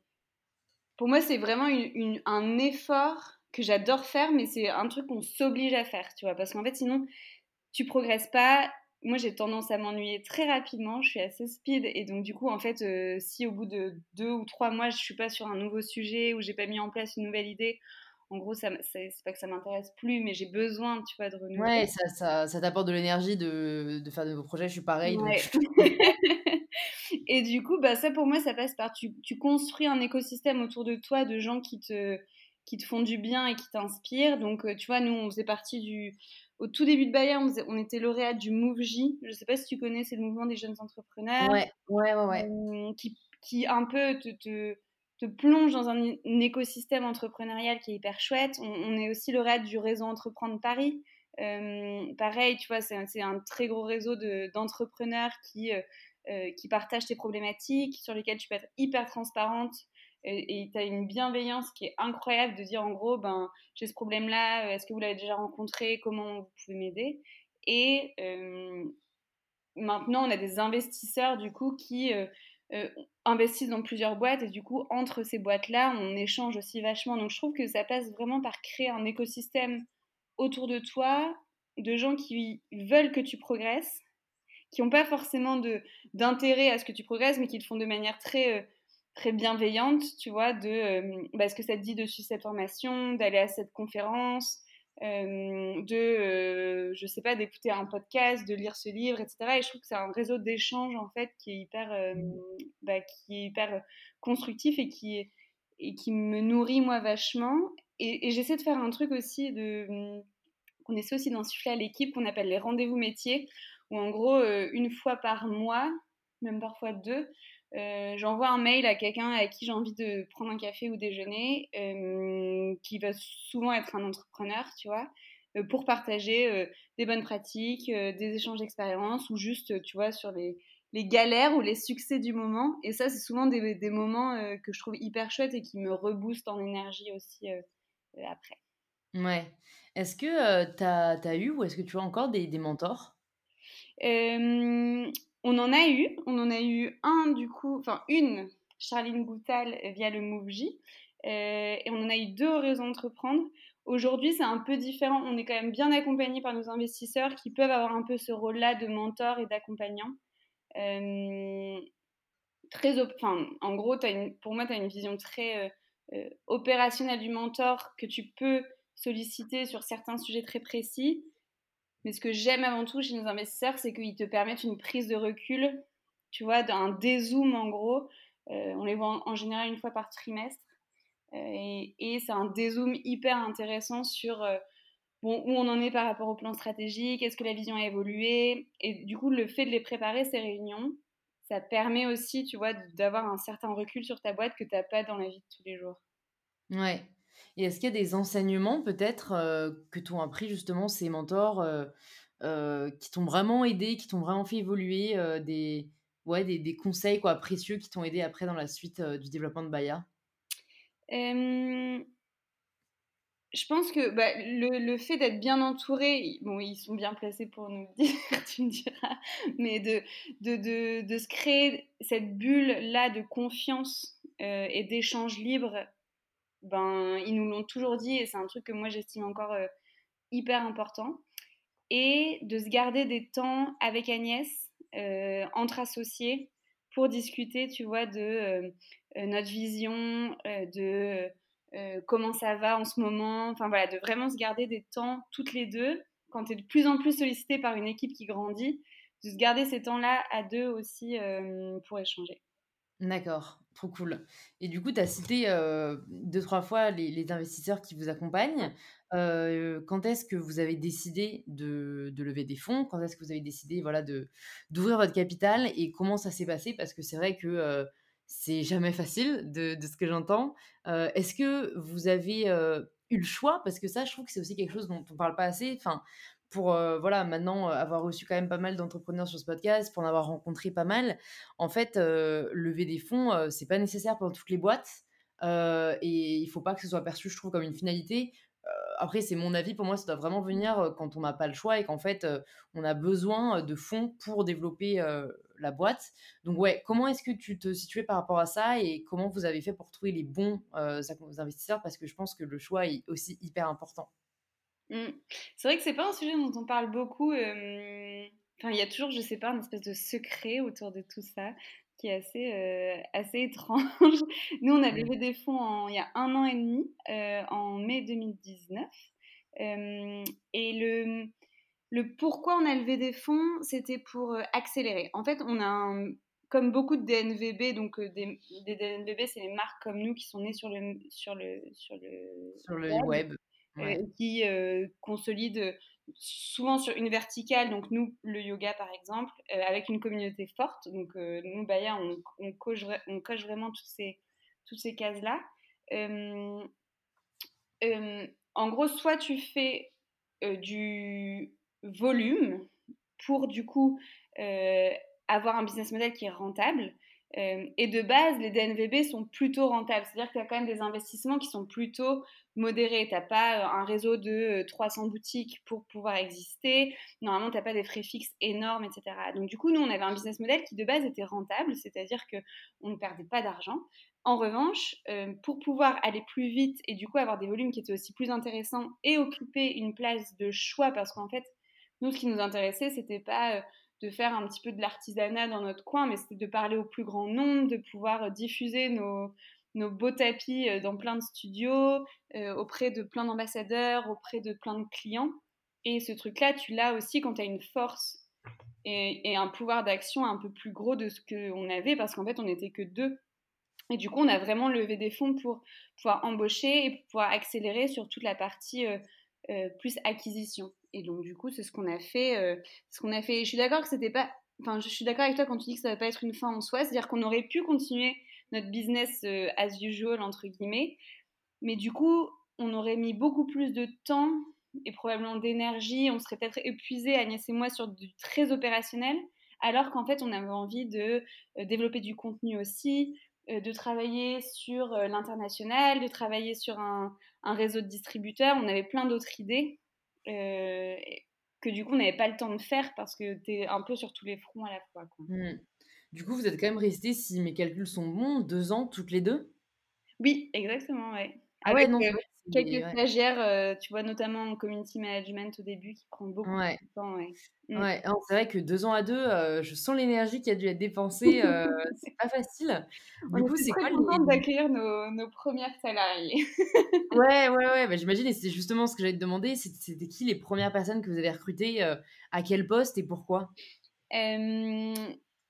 pour moi c'est vraiment une, un effort que j'adore faire, mais c'est un truc qu'on s'oblige à faire, tu vois, parce qu'en fait sinon tu progresses pas moi, j'ai tendance à m'ennuyer très rapidement. Je suis assez speed. Et donc, du coup, en fait, euh, si au bout de deux ou trois mois, je suis pas sur un nouveau sujet ou j'ai pas mis en place une nouvelle idée, en gros, ça, c'est pas que ça m'intéresse plus, mais j'ai besoin, tu vois, de renouveler. Ouais, ça, ça, ça t'apporte de l'énergie de, de, faire de nouveaux projets. Je suis pareil. <laughs> <laughs> et du coup, bah, ça, pour moi, ça passe par. Tu, tu construis un écosystème autour de toi de gens qui te qui te font du bien et qui t'inspirent. Donc, euh, tu vois, nous, on faisait partie du, au tout début de Bayer, on, était lauréat du MoveJ. Je ne sais pas si tu connais, c'est le mouvement des jeunes entrepreneurs. Ouais, ouais, ouais. Euh, qui, qui, un peu te, te, te, plonge dans un, écosystème entrepreneurial qui est hyper chouette. On, est aussi lauréat du réseau Entreprendre Paris. Euh, pareil, tu vois, c'est un très gros réseau d'entrepreneurs qui, euh, qui partagent tes problématiques, sur lesquelles tu peux être hyper transparente et tu as une bienveillance qui est incroyable de dire en gros, ben, j'ai ce problème-là, euh, est-ce que vous l'avez déjà rencontré, comment vous pouvez m'aider? Et euh, maintenant, on a des investisseurs du coup qui euh, investissent dans plusieurs boîtes et du coup, entre ces boîtes-là, on échange aussi vachement. Donc je trouve que ça passe vraiment par créer un écosystème autour de toi de gens qui veulent que tu progresses, qui n'ont pas forcément d'intérêt à ce que tu progresses, mais qui le font de manière très très bienveillante, tu vois, de euh, bah, ce que ça te dit de suivre cette formation, d'aller à cette conférence, euh, de, euh, je sais pas, d'écouter un podcast, de lire ce livre, etc. Et je trouve que c'est un réseau d'échanges, en fait, qui est hyper, bah, qui est hyper constructif et qui, me nourrit, moi, vachement. Et, j'essaie de faire un truc aussi de qu'on essaie aussi d'insuffler à l'équipe qu'on appelle les rendez-vous métiers, où en gros, une fois par mois, même parfois deux, euh, j'envoie un mail à quelqu'un avec qui j'ai envie de prendre un café ou déjeuner, euh, qui va souvent être un entrepreneur, tu vois, euh, pour partager des bonnes pratiques, des échanges d'expériences ou juste, tu vois, sur les, galères ou les succès du moment. Et ça, c'est souvent des, moments que je trouve hyper chouettes et qui me reboostent en énergie aussi après. Ouais. Est-ce que tu as, eu ou est-ce que tu as encore des mentors? On en a eu, on en a eu un du coup, enfin une, Charline Goutal via le MoveJ, euh, et on en a eu deux au réseau. Aujourd'hui, c'est un peu différent. On est quand même bien accompagné par nos investisseurs qui peuvent avoir un peu ce rôle-là de mentor et d'accompagnant. Euh, très, enfin, en gros, pour moi, tu as une vision très euh, opérationnelle du mentor que tu peux solliciter sur certains sujets très précis mais ce que j'aime avant tout chez nos investisseurs, c'est qu'ils te permettent une prise de recul, tu vois, d'un dézoom en gros. Euh, on les voit en, général une fois par trimestre. Euh, et, c'est un dézoom hyper intéressant sur euh, bon, où on en est par rapport au plan stratégique, est-ce que la vision a évolué? Et du coup, le fait de les préparer, ces réunions, ça permet aussi, tu vois, d'avoir un certain recul sur ta boîte que tu n'as pas dans la vie de tous les jours. Ouais, et est-ce qu'il y a des enseignements peut-être euh, que t'ont appris justement ces mentors euh, euh, qui t'ont vraiment aidé, qui t'ont vraiment fait évoluer, des, ouais, des, des, conseils quoi, précieux qui t'ont aidé après dans la suite du développement de Baya je pense que bah, le, le, fait d'être bien entouré, bon, ils sont bien placés pour nous <laughs> dire, tu me diras, mais de, de, de, de se créer cette bulle-là de confiance et d'échange libre ben, ils nous l'ont toujours dit et c'est un truc que moi j'estime encore euh, hyper important. Et de se garder des temps avec Agnès, euh, entre associés, pour discuter, tu vois, de euh, notre vision, de comment ça va en ce moment. Enfin voilà, de vraiment se garder des temps toutes les deux, quand tu es de plus en plus sollicité par une équipe qui grandit, de se garder ces temps-là à deux aussi pour échanger. D'accord, trop cool. Et du coup, tu as cité deux, trois fois les, investisseurs qui vous accompagnent. quand est-ce que vous avez décidé de, lever des fonds? Quand est-ce que vous avez décidé voilà, d'ouvrir votre capital? Et comment ça s'est passé? Parce que c'est vrai que c'est jamais facile de, ce que j'entends. est-ce que vous avez eu le choix? Parce que ça, je trouve que c'est aussi quelque chose dont on ne parle pas assez. Enfin, pour voilà maintenant avoir reçu quand même pas mal d'entrepreneurs sur ce podcast, pour en avoir rencontré pas mal, en fait, lever des fonds, c'est pas nécessaire pour toutes les boîtes. et il faut pas que ce soit perçu, je trouve, comme une finalité après, c'est mon avis. Pour moi, ça doit vraiment venir quand on n'a pas le choix et qu'en fait, on a besoin de fonds pour développer la boîte. Donc, ouais, comment est-ce que tu te situais par rapport à ça et comment vous avez fait pour trouver les bons investisseurs? Parce que je pense que le choix est aussi hyper important. Mmh. C'est vrai que c'est pas un sujet dont on parle beaucoup. Enfin, il y a toujours, je sais pas, une espèce de secret autour de tout ça qui est assez, euh, assez étrange. <laughs> Nous, on a levé des fonds il y a un an et demi, euh, en mai 2019. Euh, et le, le pourquoi on a levé des fonds, c'était pour accélérer. En fait, on a comme beaucoup de DNVB, donc des, des DNVB, c'est les marques comme nous qui sont nées sur le, sur le, sur le, sur le web, qui consolident souvent sur une verticale, donc nous, le yoga par exemple, avec une communauté forte. Donc nous, Baya, on, on, coche, vraiment toutes ces, cases-là. En gros, soit tu fais du volume pour du coup avoir un business model qui est rentable. Et de base, les DNVB sont plutôt rentables. C'est-à-dire qu'il y a quand même des investissements qui sont plutôt modéré. Tu n'as pas euh, un réseau de 300 euh, boutiques pour pouvoir exister. Normalement, tu n'as pas des frais fixes énormes, etc. Donc, du coup, nous, on avait un business model qui, de base, était rentable, c'est-à-dire qu'on ne perdait pas d'argent. En revanche, euh, pour pouvoir aller plus vite et du coup avoir des volumes qui étaient aussi plus intéressants et occuper une place de choix, parce qu'en fait, nous, ce qui nous intéressait, c'était pas de faire un petit peu de l'artisanat dans notre coin, mais c'était de parler au plus grand nombre, de pouvoir diffuser nos, nos beaux tapis euh, dans plein de studios, euh, auprès de plein d'ambassadeurs, auprès de plein de clients. Et ce truc-là, tu l'as aussi quand tu as une force et, un pouvoir d'action un peu plus gros de ce qu'on avait, parce qu'en fait, on n'était que deux. Et du coup, on a vraiment levé des fonds pour pouvoir embaucher et pouvoir accélérer sur toute la partie euh, plus acquisition. Et donc, du coup, c'est ce qu'on a fait. ce qu'on a fait. Je suis d'accord que c'était pas. Enfin, je suis d'accord avec toi quand tu dis que ça va pas être une fin en soi. C'est-à-dire qu'on aurait pu continuer notre business euh, as usual, entre guillemets. Mais du coup, on aurait mis beaucoup plus de temps et probablement d'énergie. On serait peut-être épuisé, Agnès et moi, sur du très opérationnel, alors qu'en fait, on avait envie de euh, développer du contenu aussi, euh, de travailler sur l'international, de travailler sur un, réseau de distributeurs. On avait plein d'autres idées que du coup, on n'avait pas le temps de faire parce que tu es un peu sur tous les fronts à la fois. Quoi. Mmh. Du coup, vous êtes quand même restés, si mes calculs sont bons, deux ans toutes les deux? Oui, exactement, ouais. Ah ouais, non, euh, quelques stagiaires, euh, tu vois, notamment en community management au début, qui prend beaucoup de temps. Ouais, mmh. c'est vrai que deux ans à deux, euh, je sens l'énergie qui a dû être dépensée. <laughs> c'est pas facile. Du On coup, c'est quoi d'accueillir nos, nos, premières salariées. ouais, ouais, ouais. <laughs> Bah, J'imagine, et c'est justement ce que j'allais te demander. C'était qui les premières personnes que vous avez recrutées À quel poste et pourquoi?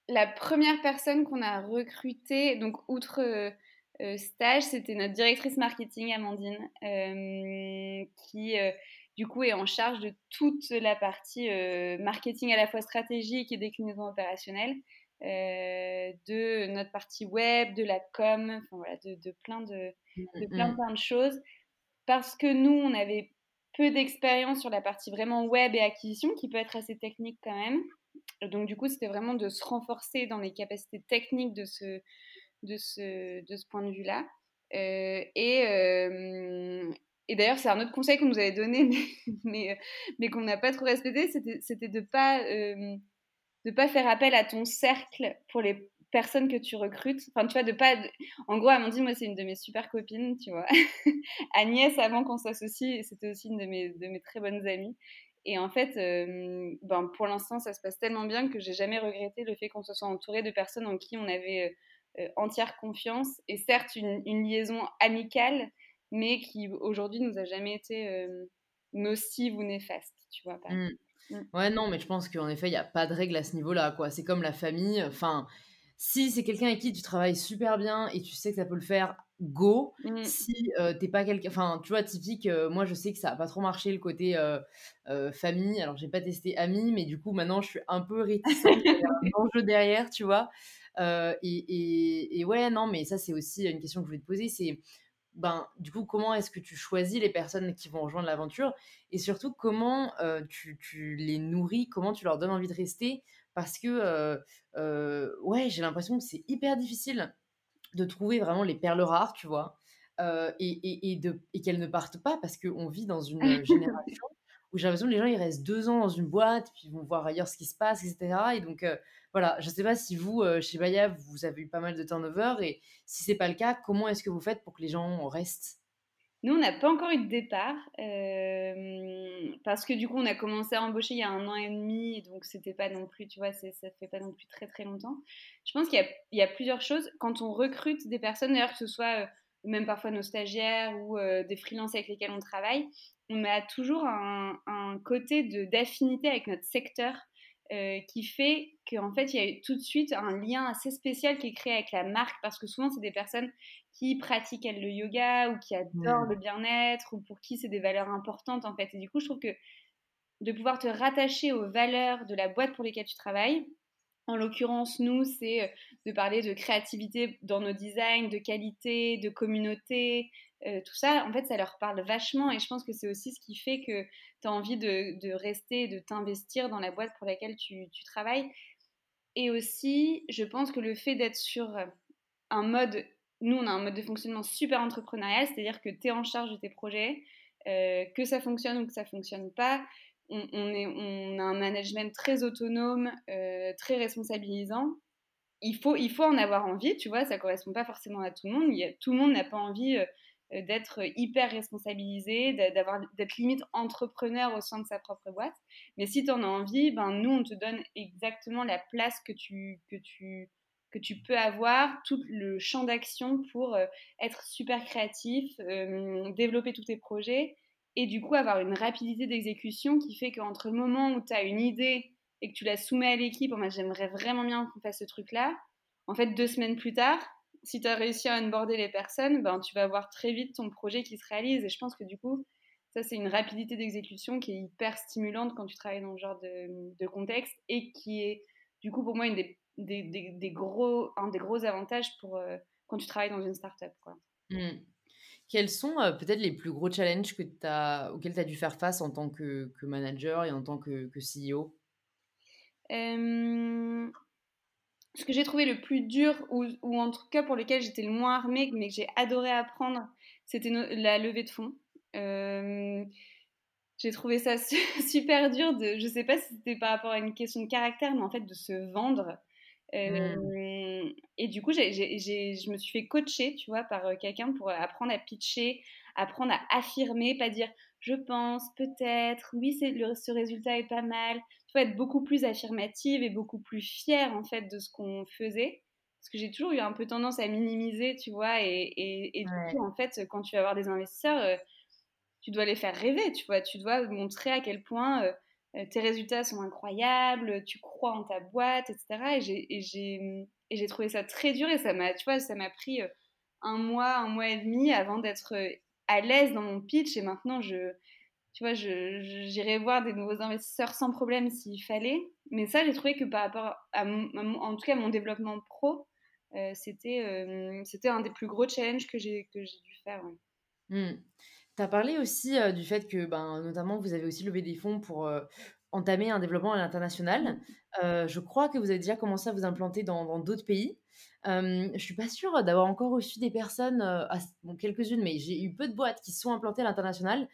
La première personne qu'on a recrutée, donc outre euh, euh, stage, c'était notre directrice marketing, Amandine, euh, qui du coup est en charge de toute la partie marketing à la fois stratégique et déclinaison opérationnelle, de notre partie web, de la com, voilà, de, plein de, de plein, mmh. plein de choses. Parce que nous, on avait peu d'expérience sur la partie vraiment web et acquisition, qui peut être assez technique quand même. Donc, du coup, c'était vraiment de se renforcer dans les capacités techniques de ce, de ce, de ce point de vue-là. Euh, et, euh, et d'ailleurs, c'est un autre conseil qu'on nous avait donné, <laughs> mais, mais, qu'on n'a pas trop respecté, c'était de ne pas, euh, pas faire appel à ton cercle pour les personnes que tu recrutes. Enfin, tu vois, de pas. En gros, Amandine, moi, c'est une de mes super copines, tu vois. <laughs> Agnès, avant qu'on s'associe, c'était aussi une de mes, de mes très bonnes amies. Et en fait, euh, ben, pour l'instant, ça se passe tellement bien que j'ai jamais regretté le fait qu'on se soit entouré de personnes en qui on avait euh, euh, entière confiance. Et certes, une, liaison amicale, mais qui aujourd'hui nous a jamais été nocive ou néfaste, tu vois. Pas. Mmh. Mmh. Ouais, non, mais je pense qu'en effet, il n'y a pas de règle à ce niveau-là, quoi. C'est comme la famille. Enfin, si c'est quelqu'un avec qui tu travailles super bien et tu sais que ça peut le faire, go. Mmh. Si t'es pas quelqu'un, enfin, tu vois, typique, moi je sais que ça a pas trop marché le côté famille. Alors j'ai pas testé ami, mais du coup maintenant je suis un peu réticente. il y a un <laughs> enjeu derrière, tu vois. Et, et, et, ouais, non, mais ça c'est aussi une question que je voulais te poser. C'est ben, du coup, comment est-ce que tu choisis les personnes qui vont rejoindre l'aventure et surtout comment tu, tu, les nourris, comment tu leur donnes envie de rester? Parce que ouais, j'ai l'impression que c'est hyper difficile de trouver vraiment les perles rares, tu vois, et, et, et qu'elles ne partent pas parce qu'on vit dans une <laughs> génération j'ai l'impression que les gens ils restent deux ans dans une boîte, puis ils vont voir ailleurs ce qui se passe, etc. Et donc voilà, je ne sais pas si vous, chez Baya, vous avez eu pas mal de turnover, et si c'est pas le cas, comment est-ce que vous faites pour que les gens restent? Nous, on n'a pas encore eu de départ euh, parce que du coup, on a commencé à embaucher il y a un an et demi, donc c'était pas non plus, tu vois, ça fait pas non plus très très longtemps. Je pense qu'il y, a plusieurs choses quand on recrute des personnes, d'ailleurs que ce soit euh, même parfois nos stagiaires ou euh, des freelances avec lesquels on travaille, on a toujours un, un côté d'affinité avec notre secteur qui fait qu'en fait, il y a tout de suite un lien assez spécial qui est créé avec la marque parce que souvent, c'est des personnes qui pratiquent le yoga ou qui adorent le bien-être ou pour qui c'est des valeurs importantes en fait. Et du coup, je trouve que de pouvoir te rattacher aux valeurs de la boîte pour lesquelles tu travailles, en l'occurrence, nous, c'est euh, de parler de créativité dans nos designs, de qualité, de communauté, euh, tout ça, en fait, ça leur parle vachement et je pense que c'est aussi ce qui fait que tu as envie de, rester, de t'investir dans la boîte pour laquelle tu, travailles. Et aussi, je pense que le fait d'être sur un mode nous, on a un mode de fonctionnement super entrepreneurial, c'est-à-dire que tu es en charge de tes projets, euh, que ça fonctionne ou que ça fonctionne pas. On, est, on a un management très autonome, euh, très responsabilisant. Il faut, il faut en avoir envie, tu vois, ça correspond pas forcément à tout le monde. Tout le monde n'a pas envie d'être hyper responsabilisé, d'avoir, d'être limite entrepreneur au sein de sa propre boîte. Mais si tu en as envie, ben, nous, on te donne exactement la place que tu, que tu, que tu peux avoir tout le champ d'action pour euh, être super créatif, euh, développer tous tes projets et du coup avoir une rapidité d'exécution qui fait qu'entre le moment où tu as une idée et que tu la soumets à l'équipe, moi j'aimerais vraiment bien qu'on fasse ce truc-là, en fait deux semaines plus tard, si tu as réussi à onboarder les personnes, ben, tu vas voir très vite ton projet qui se réalise et je pense que du coup ça c'est une rapidité d'exécution qui est hyper stimulante quand tu travailles dans ce genre de, de contexte et qui est du coup pour moi une des des, gros, un des gros avantages pour, euh, quand tu travailles dans une startup. Quoi. Mmh. Quels sont euh, peut-être les plus gros challenges que as, auxquels tu as dû faire face en tant que, manager et en tant que, que CEO Ce que j'ai trouvé le plus dur, ou, en tout cas pour lequel j'étais le moins armée, mais que j'ai adoré apprendre, c'était la levée de fonds. j'ai trouvé ça <laughs> super dur je sais pas si c'était par rapport à une question de caractère, mais en fait de se vendre Mmh. Et du coup, je me suis fait coacher, tu vois, par quelqu'un pour apprendre à pitcher, apprendre à affirmer, pas dire je pense, peut-être, oui, ce résultat est pas mal. Être beaucoup plus affirmative et beaucoup plus fière, en fait, de ce qu'on faisait. Parce que j'ai toujours eu un peu tendance à minimiser, tu vois, et, et, du coup, en fait, quand tu vas avoir des investisseurs, tu dois les faire rêver, tu vois, tu dois montrer à quel point euh, tes résultats sont incroyables, tu crois en ta boîte, etc. Et j'ai trouvé ça très dur et ça m'a, tu vois, ça m'a pris euh, un mois, un mois et demi avant d'être euh, à l'aise dans mon pitch. Et maintenant, je, tu vois, j'irai voir des nouveaux investisseurs sans problème s'il fallait. Mais ça, j'ai trouvé que par rapport à, en tout cas, mon développement pro, c'était c'était un des plus gros challenges que j'ai dû faire. Mmh. Tu as parlé aussi du fait que, ben, notamment, vous avez aussi levé des fonds pour entamer un développement à l'international. Mmh. je crois que vous avez déjà commencé à vous implanter dans d'autres pays. je ne suis pas sûre d'avoir encore reçu des personnes, bon, quelques-unes, mais j'ai eu peu de boîtes qui sont implantées à l'international,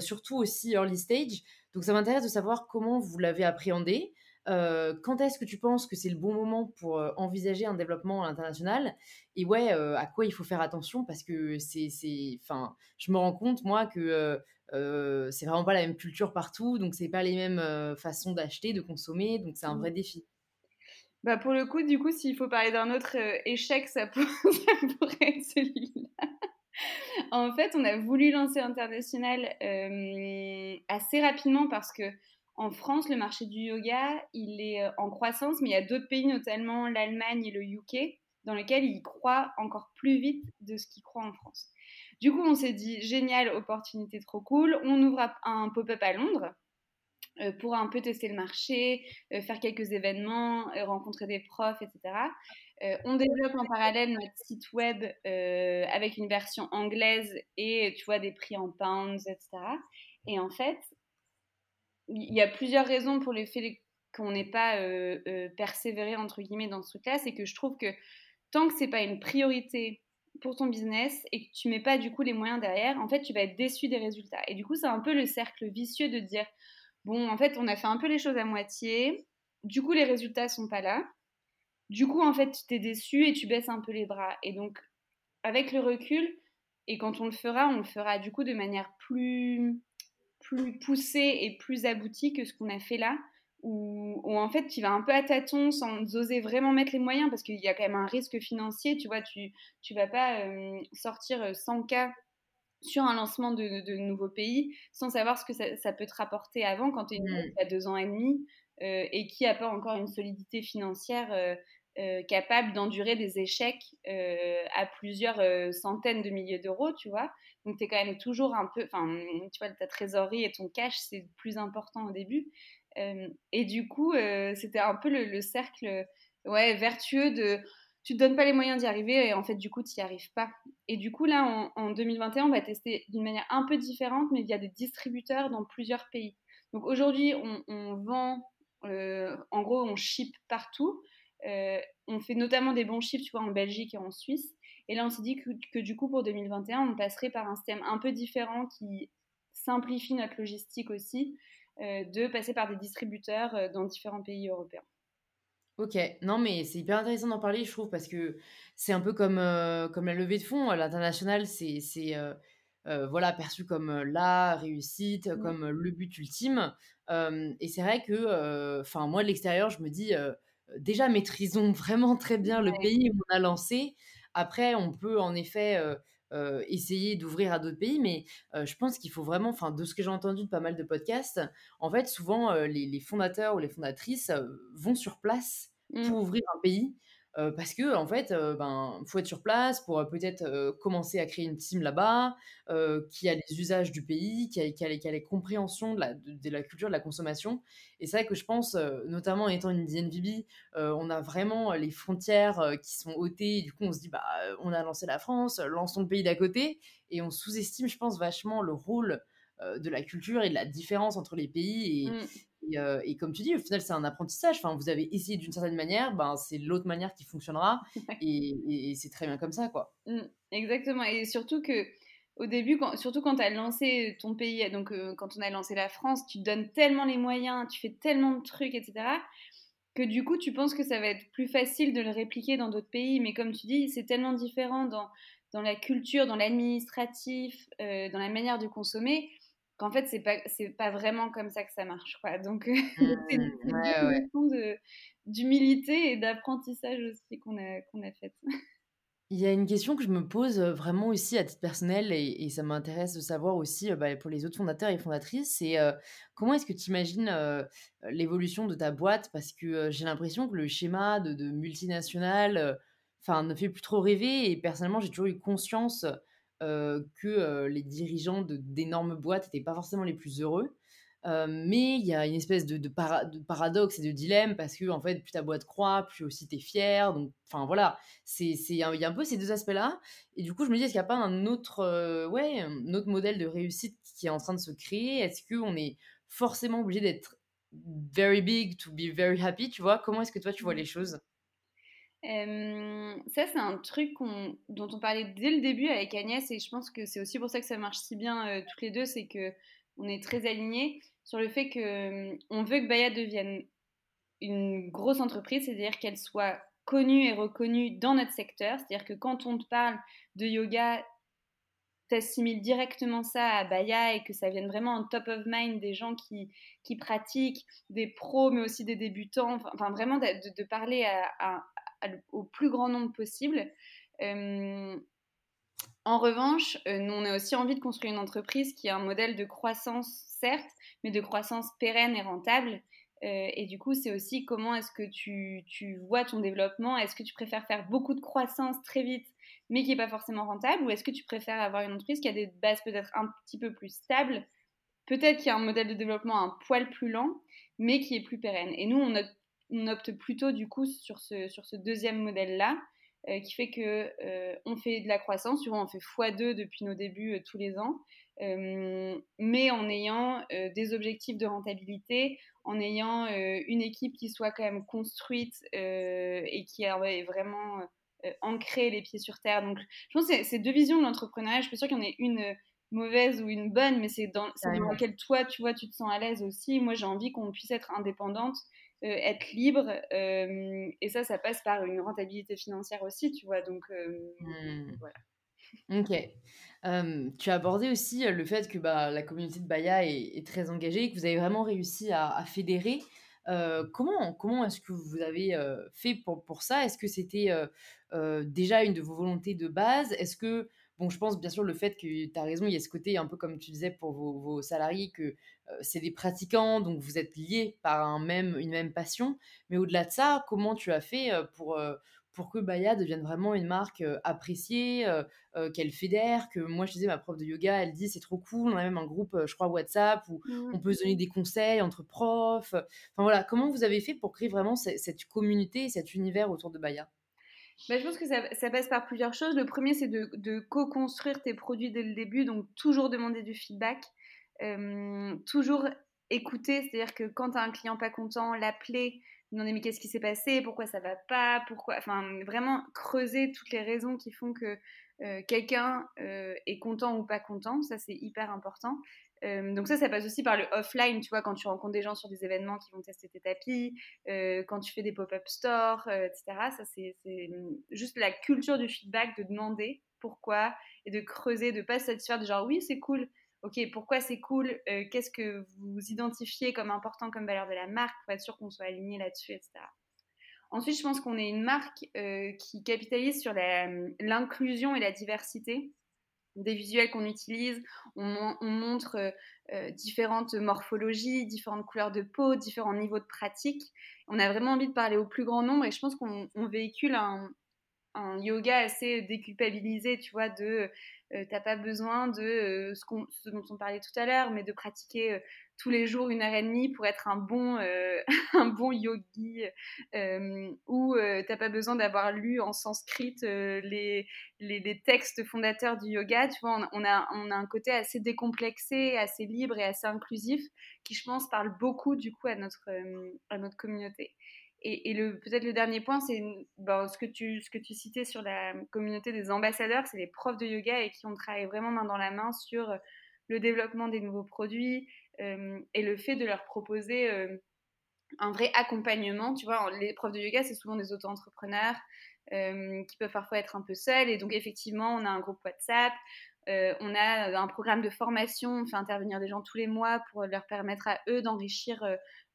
surtout aussi early stage. Donc ça m'intéresse de savoir comment vous l'avez appréhendé. Euh, quand est-ce que tu penses que c'est le bon moment pour euh, envisager un développement à l'international? Et ouais, euh, à quoi il faut faire attention? Parce que c'est, enfin, je me rends compte moi que c'est vraiment pas la même culture partout, donc c'est pas les mêmes façons d'acheter, de consommer, donc c'est un vrai mmh. défi. Bah pour le coup, du coup, s'il faut parler d'un autre échec, <laughs> ça, pourrait être celui-là. en fait, on a voulu lancer international assez rapidement parce que en France, le marché du yoga, il est en croissance, mais il y a d'autres pays, notamment l'Allemagne et le UK, dans lesquels il croit encore plus vite de ce qu'il croit en France. Du coup, on s'est dit, génial, opportunité trop cool, on ouvre un pop-up à Londres. pour un peu tester le marché, faire quelques événements, rencontrer des profs, etc. on développe en parallèle notre site web avec une version anglaise et tu vois des prix en pounds, etc. Et en fait, il y a plusieurs raisons pour le fait qu'on n'ait pas persévéré entre guillemets dans ce truc-là, c'est que je trouve que tant que c'est pas une priorité pour ton business et que tu mets pas du coup les moyens derrière, en fait, tu vas être déçu des résultats. Et du coup, c'est un peu le cercle vicieux de dire bon, en fait, on a fait un peu les choses à moitié, du coup, les résultats sont pas là. Du coup, en fait, tu es déçu et tu baisses un peu les bras. Et donc, avec le recul, et quand on le fera, on le fera du coup de manière plus, plus poussée et plus aboutie que ce qu'on a fait là où, en fait tu vas un peu à tâtons sans oser vraiment mettre les moyens parce qu'il y a quand même un risque financier, tu vois, tu tu vas pas euh, sortir 100 euh, cas sur un lancement de, de, nouveaux pays sans savoir ce que ça, peut te rapporter avant quand tu es une mmh. a deux ans et demi euh, et qui n'a pas encore une solidité financière capable d'endurer des échecs à plusieurs centaines de milliers d'euros, tu vois. Donc, tu es quand même toujours un peu, enfin, tu vois, ta trésorerie et ton cash, c'est plus important au début et du coup, c'était un peu le, cercle vertueux de tu te donnes pas les moyens d'y arriver et en fait, du coup, tu n'y arrives pas. Et du coup, là, en, 2021, on va tester d'une manière un peu différente, mais via des distributeurs dans plusieurs pays. Donc aujourd'hui, on, vend, en gros, on ship partout. on fait notamment des bons chiffres, tu vois, en Belgique et en Suisse. Et là, on s'est dit que, du coup, pour 2021, on passerait par un système un peu différent qui simplifie notre logistique aussi, euh, de passer par des distributeurs euh, dans différents pays européens. Ok, non mais c'est hyper intéressant d'en parler, je trouve, parce que c'est un peu comme, euh, comme la levée de fonds. À l'international, c'est voilà, perçu comme la réussite, mmh. comme le but ultime. et c'est vrai que, enfin moi de l'extérieur, je me dis, déjà maîtrisons <laughs> vraiment très bien le pays où on a lancé. Après, on peut en effet euh, essayer d'ouvrir à d'autres pays, mais euh, je pense qu'il faut vraiment, enfin, de ce que j'ai entendu de pas mal de podcasts, en fait, souvent euh, les, fondateurs ou les fondatrices vont sur place mmh. pour ouvrir un pays parce que en fait, ben, faut être sur place pour peut-être commencer à créer une team là-bas, qui a les usages du pays, qui a, les, qui a les, compréhensions de la, culture de la consommation. Et c'est vrai que je pense, notamment étant une DNVB, on a vraiment les frontières qui sont ôtées. du coup, on se dit, bah, on a lancé la France, lançons le pays d'à côté, et on sous-estime, je pense, vachement le rôle de la culture et de la différence entre les pays. Mmh. Euh, et, comme tu dis, au final, c'est un apprentissage. Enfin, vous avez essayé d'une certaine manière, ben, c'est l'autre manière qui fonctionnera. et, c'est très bien comme ça, quoi. Mmh, exactement. Et surtout que au début, quand, surtout quand tu as lancé ton pays, donc euh, quand on a lancé la France, tu te donnes tellement les moyens, tu fais tellement de trucs, etc., que du coup, tu penses que ça va être plus facile de le répliquer dans d'autres pays. Mais comme tu dis, c'est tellement différent dans, dans la culture, dans l'administratif, euh, dans la manière de consommer qu'en fait c'est pas c'est pas vraiment comme ça que ça marche quoi. Donc <laughs> mmh, c'est une question d'humilité et d'apprentissage aussi qu'on a qu'on a faite. Il y a une question que je me pose vraiment aussi à titre personnel et, ça m'intéresse de savoir aussi bah, pour les autres fondateurs et fondatrices, c'est comment est-ce que tu imagines l'évolution de ta boîte? Parce que j'ai l'impression que le schéma de, de multinational enfin, ne fait plus trop rêver et personnellement j'ai toujours eu conscience euh, que euh, les dirigeants d'énormes boîtes n'étaient pas forcément les plus heureux. Euh, mais il y a une espèce de, de, paradoxe et de dilemme parce que en fait plus ta boîte croît plus aussi tu es fier. Donc enfin voilà. C'est il y a un peu ces deux aspects là et du coup je me dis est-ce qu'il n'y a pas un autre ouais un autre modèle de réussite qui est en train de se créer? Est-ce que on est forcément obligé d'être very big to be very happy tu vois? Comment est-ce que toi tu vois mmh. les choses? Ça, c'est un truc dont on parlait dès le début avec Agnès, et je pense que c'est aussi pour ça que ça marche si bien euh, toutes les deux, c'est que on est très alignés sur le fait que on veut que Baya devienne une grosse entreprise, c'est-à-dire qu'elle soit connue et reconnue dans notre secteur, c'est-à-dire que quand on te parle de yoga, t'assimiles directement ça à Baya et que ça vienne vraiment en top of mind des gens qui, pratiquent, des pros mais aussi des débutants, enfin vraiment de, de parler à, à, au plus grand nombre possible. En revanche, euh, nous, on a aussi envie de construire une entreprise qui a un modèle de croissance, certes, mais de croissance pérenne et rentable. Euh, et du coup, c'est aussi comment est-ce que tu, tu, vois ton développement Est-ce que tu préfères faire beaucoup de croissance très vite, mais qui n'est pas forcément rentable? Ou est-ce que tu préfères avoir une entreprise qui a des bases peut-être un petit peu plus stables? Peut-être qu'il y a un modèle de développement un poil plus lent, mais qui est plus pérenne. Et nous, on, on opte plutôt du coup sur ce, sur ce deuxième modèle-là, euh, qui fait que euh, on fait de la croissance, souvent on fait x2 depuis nos débuts tous les ans, mais en ayant des objectifs de rentabilité, en ayant une équipe qui soit quand même construite et qui est vraiment ancrée les pieds sur terre. Donc je pense que c'est deux visions de l'entrepreneuriat. Je suis sûre qu'il y en ait une mauvaise ou une bonne, mais c'est dans, dans laquelle toi, tu vois, tu te sens à l'aise aussi. Moi, j'ai envie qu'on puisse être indépendante, euh, être libre, euh, et ça, ça passe par une rentabilité financière aussi, tu vois. Donc, euh, mmh. voilà. Ok. tu as abordé aussi le fait que bah, la communauté de Baya est, très engagée, que vous avez vraiment réussi à, fédérer. comment comment est-ce que vous avez fait pour, pour ça? Est-ce que c'était déjà une de vos volontés de base? Est-ce que Bon, je pense bien sûr le fait que tu as raison, il y a ce côté un peu comme tu disais pour vos, salariés que c'est des pratiquants, donc vous êtes liés par un même, une même passion. Mais au-delà de ça, comment tu as fait pour, pour que Baya devienne vraiment une marque appréciée, qu'elle fédère, que moi je disais, ma prof de yoga, elle dit c'est trop cool, on a même un groupe, je crois, WhatsApp où mmh. on peut se donner des conseils entre profs. Enfin voilà, comment vous avez fait pour créer vraiment cette, communauté, cet univers autour de Baya? Bah, je pense que ça, passe par plusieurs choses. Le premier, c'est de, co-construire tes produits dès le début, donc toujours demander du feedback, euh, toujours écouter, c'est-à-dire que quand tu as un client pas content, l'appeler, demander mais qu'est-ce qui s'est passé, pourquoi ça va pas, pourquoi, enfin vraiment creuser toutes les raisons qui font que quelqu'un est content ou pas content, ça c'est hyper important. Donc ça, ça passe aussi par le offline, tu vois, quand tu rencontres des gens sur des événements qui vont tester tes tapis, quand tu fais des pop-up stores, etc. Ça, c'est juste la culture du feedback, de demander pourquoi et de creuser, de pas se satisfaire de genre oui, c'est cool. Ok, pourquoi c'est cool? Qu'est-ce que vous identifiez comme important comme valeur de la marque? Pour être sûr qu'on soit aligné là-dessus, etc. Ensuite, je pense qu'on est une marque qui capitalise sur l'inclusion et la diversité des visuels qu'on utilise, on, montre euh, euh, différentes morphologies, différentes couleurs de peau, différents niveaux de pratique. On a vraiment envie de parler au plus grand nombre et je pense qu'on véhicule un, un, yoga assez déculpabilisé, tu vois, de euh, t'as pas besoin de ce, ce, dont on parlait tout à l'heure, mais de pratiquer tous les jours une heure et demie pour être un bon, euh, <laughs> un bon yogi euh, ou euh, t'as pas besoin d'avoir lu en sanskrit les, les, textes fondateurs du yoga. Tu vois, on, a, on a un côté assez décomplexé, assez libre et assez inclusif qui, je pense, parle beaucoup du coup à notre, à notre communauté. Et, peut-être le dernier point, c'est ben, ce, que tu, citais sur la communauté des ambassadeurs, c'est les profs de yoga et qui ont travaillé vraiment main dans la main sur le développement des nouveaux produits, euh, et le fait de leur proposer euh, un vrai accompagnement. Tu vois, les profs de yoga, c'est souvent des auto-entrepreneurs euh, qui peuvent parfois être un peu seuls. Et donc, effectivement, on a un groupe WhatsApp. On a un programme de formation, on fait intervenir des gens tous les mois pour leur permettre à eux d'enrichir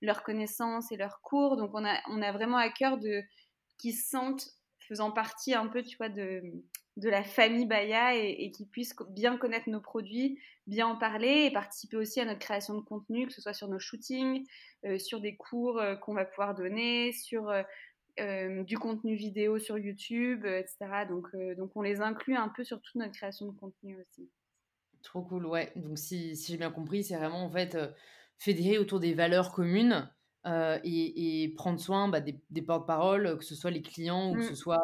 leurs connaissances et leurs cours. Donc on a, on a vraiment à cœur de qu'ils se sentent faisant partie un peu, tu vois, de, de la famille Baya et, qui puissent bien connaître nos produits, bien en parler et participer aussi à notre création de contenu, que ce soit sur nos shootings, euh, sur des cours euh, qu'on va pouvoir donner, sur euh, du contenu vidéo sur YouTube, etc. Donc, donc on les inclut un peu sur toute notre création de contenu aussi. Trop cool, ouais. Donc si, si j'ai bien compris, c'est vraiment en fait fédérer autour des valeurs communes. et, prendre soin bah, des, des porte-paroles, que ce soit les clients ou que ce mmh. soit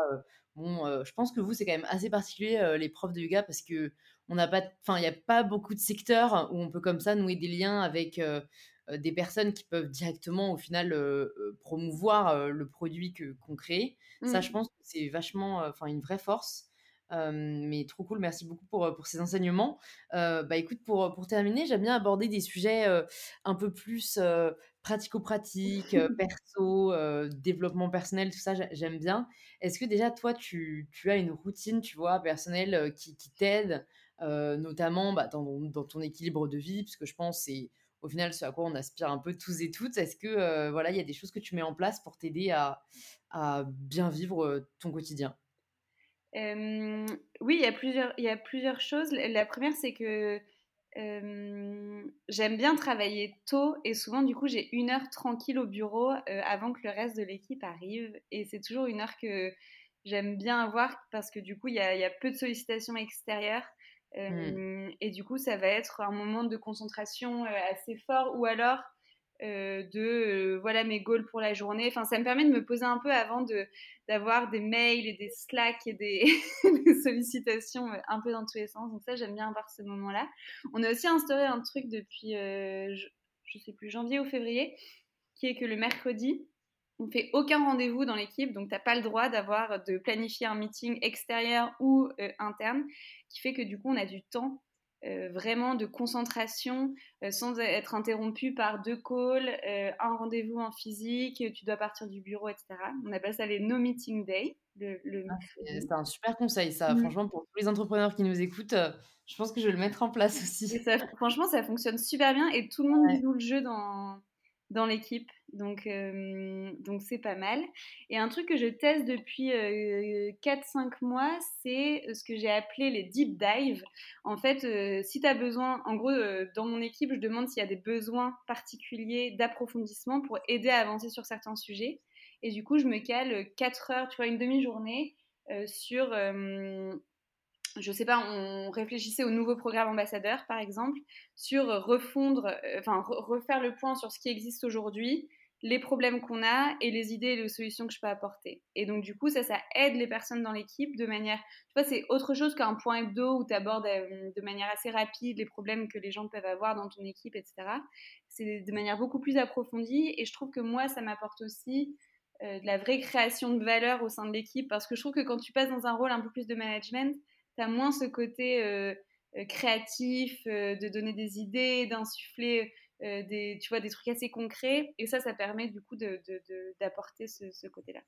Bon, je pense que vous, c'est quand même assez particulier, les profs de yoga, parce que on n'a pas, enfin, il n'y a pas beaucoup de secteurs où on peut comme ça nouer des liens avec des personnes qui peuvent directement, au final, promouvoir le produit que qu'on crée. Ça, je mmh. pense que c'est vachement, enfin, une vraie force. mais trop cool, merci beaucoup pour, pour ces enseignements. bah écoute, pour, pour terminer, j'aime bien aborder des sujets un peu plus pratico-pratique, <laughs> perso, développement personnel, tout ça, j'aime bien. Est-ce que déjà, toi, tu, as une routine, tu vois, personnelle qui, t'aide, notamment bah, dans, ton équilibre de vie, parce que je pense c'est au final ce à quoi on aspire un peu tous et toutes. Est-ce que voilà, il y a des choses que tu mets en place pour t'aider à, bien vivre ton quotidien? Oui, il y, a plusieurs, il y a plusieurs choses. La première, c'est que j'aime bien travailler tôt et souvent du coup j'ai une heure tranquille au bureau avant que le reste de l'équipe arrive et c'est toujours une heure que j'aime bien avoir parce que du coup il y, a, peu de sollicitations extérieures Mmh. Et du coup, ça va être un moment de concentration assez fort ou alors de voilà mes goals pour la journée. Enfin, ça me permet de me poser un peu avant de d'avoir des mails et des slacks et des, <laughs> sollicitations un peu dans tous les sens. Donc ça, j'aime bien avoir ce moment-là. On a aussi instauré un truc depuis, je, je, sais plus, janvier ou février, qui est que le mercredi, on fait aucun rendez-vous dans l'équipe, donc tu n'as pas le droit d'avoir de planifier un meeting extérieur ou interne, qui fait que du coup on a du temps euh, vraiment de concentration euh, sans être interrompu par deux calls, euh, un rendez-vous en physique, tu dois partir du bureau, etc. On appelle ça les no meeting day. Ah, c'est un super conseil, ça. Mmh. Franchement, pour tous les entrepreneurs qui nous écoutent, je pense que je vais le mettre en place aussi. franchement, ça fonctionne super bien et tout le monde joue le jeu dans, dans l'équipe. Donc, euh, donc c'est pas mal. Et un truc que je teste depuis 4-5 euh, mois, c'est ce que j'ai appelé les deep dives. En fait, euh, si tu as besoin, en gros, dans mon équipe, je demande s'il y a des besoins particuliers d'approfondissement pour aider à avancer sur certains sujets. Et du coup, je me cale 4 heures, tu vois, une demi-journée sur je sais pas, on réfléchissait au nouveau programme ambassadeur, par exemple, sur refondre, euh, enfin, refaire le point sur ce qui existe aujourd'hui, les problèmes qu'on a et les idées et les solutions que je peux apporter. Et donc, du coup, ça, ça aide les personnes dans l'équipe de manière, tu vois, c'est autre chose qu'un point hebdo où tu abordes euh, de manière assez rapide les problèmes que les gens peuvent avoir dans ton équipe, etc. C'est de manière beaucoup plus approfondie et je trouve que moi, ça m'apporte aussi euh, de la vraie création de valeur au sein de l'équipe parce que je trouve que quand tu passes dans un rôle un peu plus de management, tu as moins ce côté euh, créatif, de donner des idées, d'insuffler des, tu vois, des trucs assez concrets. Et ça, ça permet du coup d'apporter ce, côté-là.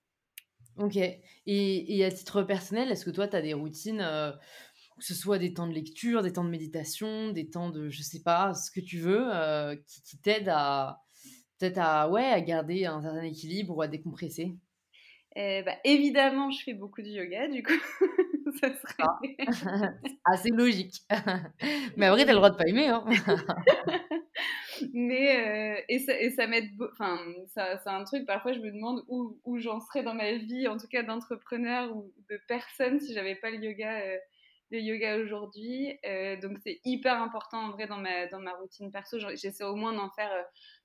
Ok. Et, et, à titre personnel, est-ce que toi, tu as des routines, que ce soit des temps de lecture, des temps de méditation, des temps de, je sais pas, ce que tu veux, qui, qui t'aident à peut-être à, ouais, à garder un certain équilibre ou à décompresser? Eh bah, Évidemment, je fais beaucoup de yoga, du coup. <laughs> ça serait... Ah. <laughs> <laughs> Assez logique. Mais après, t'as le droit de pas aimer. Hein. Mais, euh, et ça, et ça m'aide, enfin, ça, c'est un truc, parfois je me demande où, où j'en serais dans ma vie, en tout cas d'entrepreneur ou de personne, si j'avais pas le yoga, euh, le yoga aujourd'hui. Euh, donc c'est hyper important en vrai dans ma, dans ma routine perso. J'essaie au moins d'en faire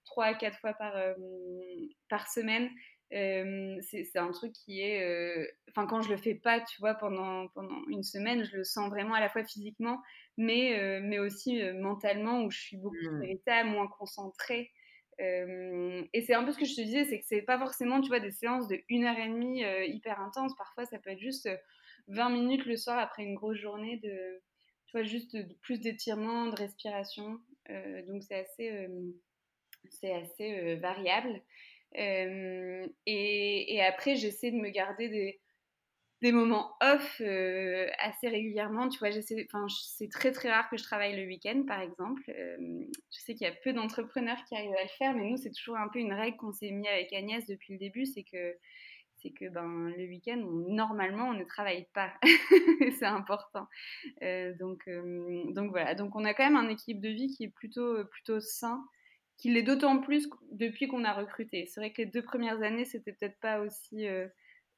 trois à quatre fois par, par semaine c'est un truc qui est. Enfin, quand je le fais pas, tu vois, pendant, pendant une semaine, je le sens vraiment à la fois physiquement, mais, mais aussi mentalement, où je suis beaucoup plus mmh. irritable, moins concentrée. et c'est un peu ce que je te disais, c'est que c'est pas forcément, tu vois, des séances de une heure et demie hyper intenses. Parfois, ça peut être juste 20 minutes le soir après une grosse journée de, tu vois, juste plus d'étirement, de respiration. donc, c'est assez, c'est assez variable et, après, j'essaie de me garder des, des moments off assez régulièrement. Tu vois, c'est très très rare que je travaille le week-end, par exemple. je sais qu'il y a peu d'entrepreneurs qui arrivent à le faire, mais nous, c'est toujours un peu une règle qu'on s'est mis avec Agnès depuis le début, c'est que c'est que ben, le week-end, normalement, on ne travaille pas. <laughs> c'est important. donc, donc voilà. Donc on a quand même un équilibre de vie qui est plutôt, plutôt sain qu'il l'est d'autant plus depuis qu'on a recruté. C'est vrai que les deux premières années, c'était peut-être pas aussi, euh,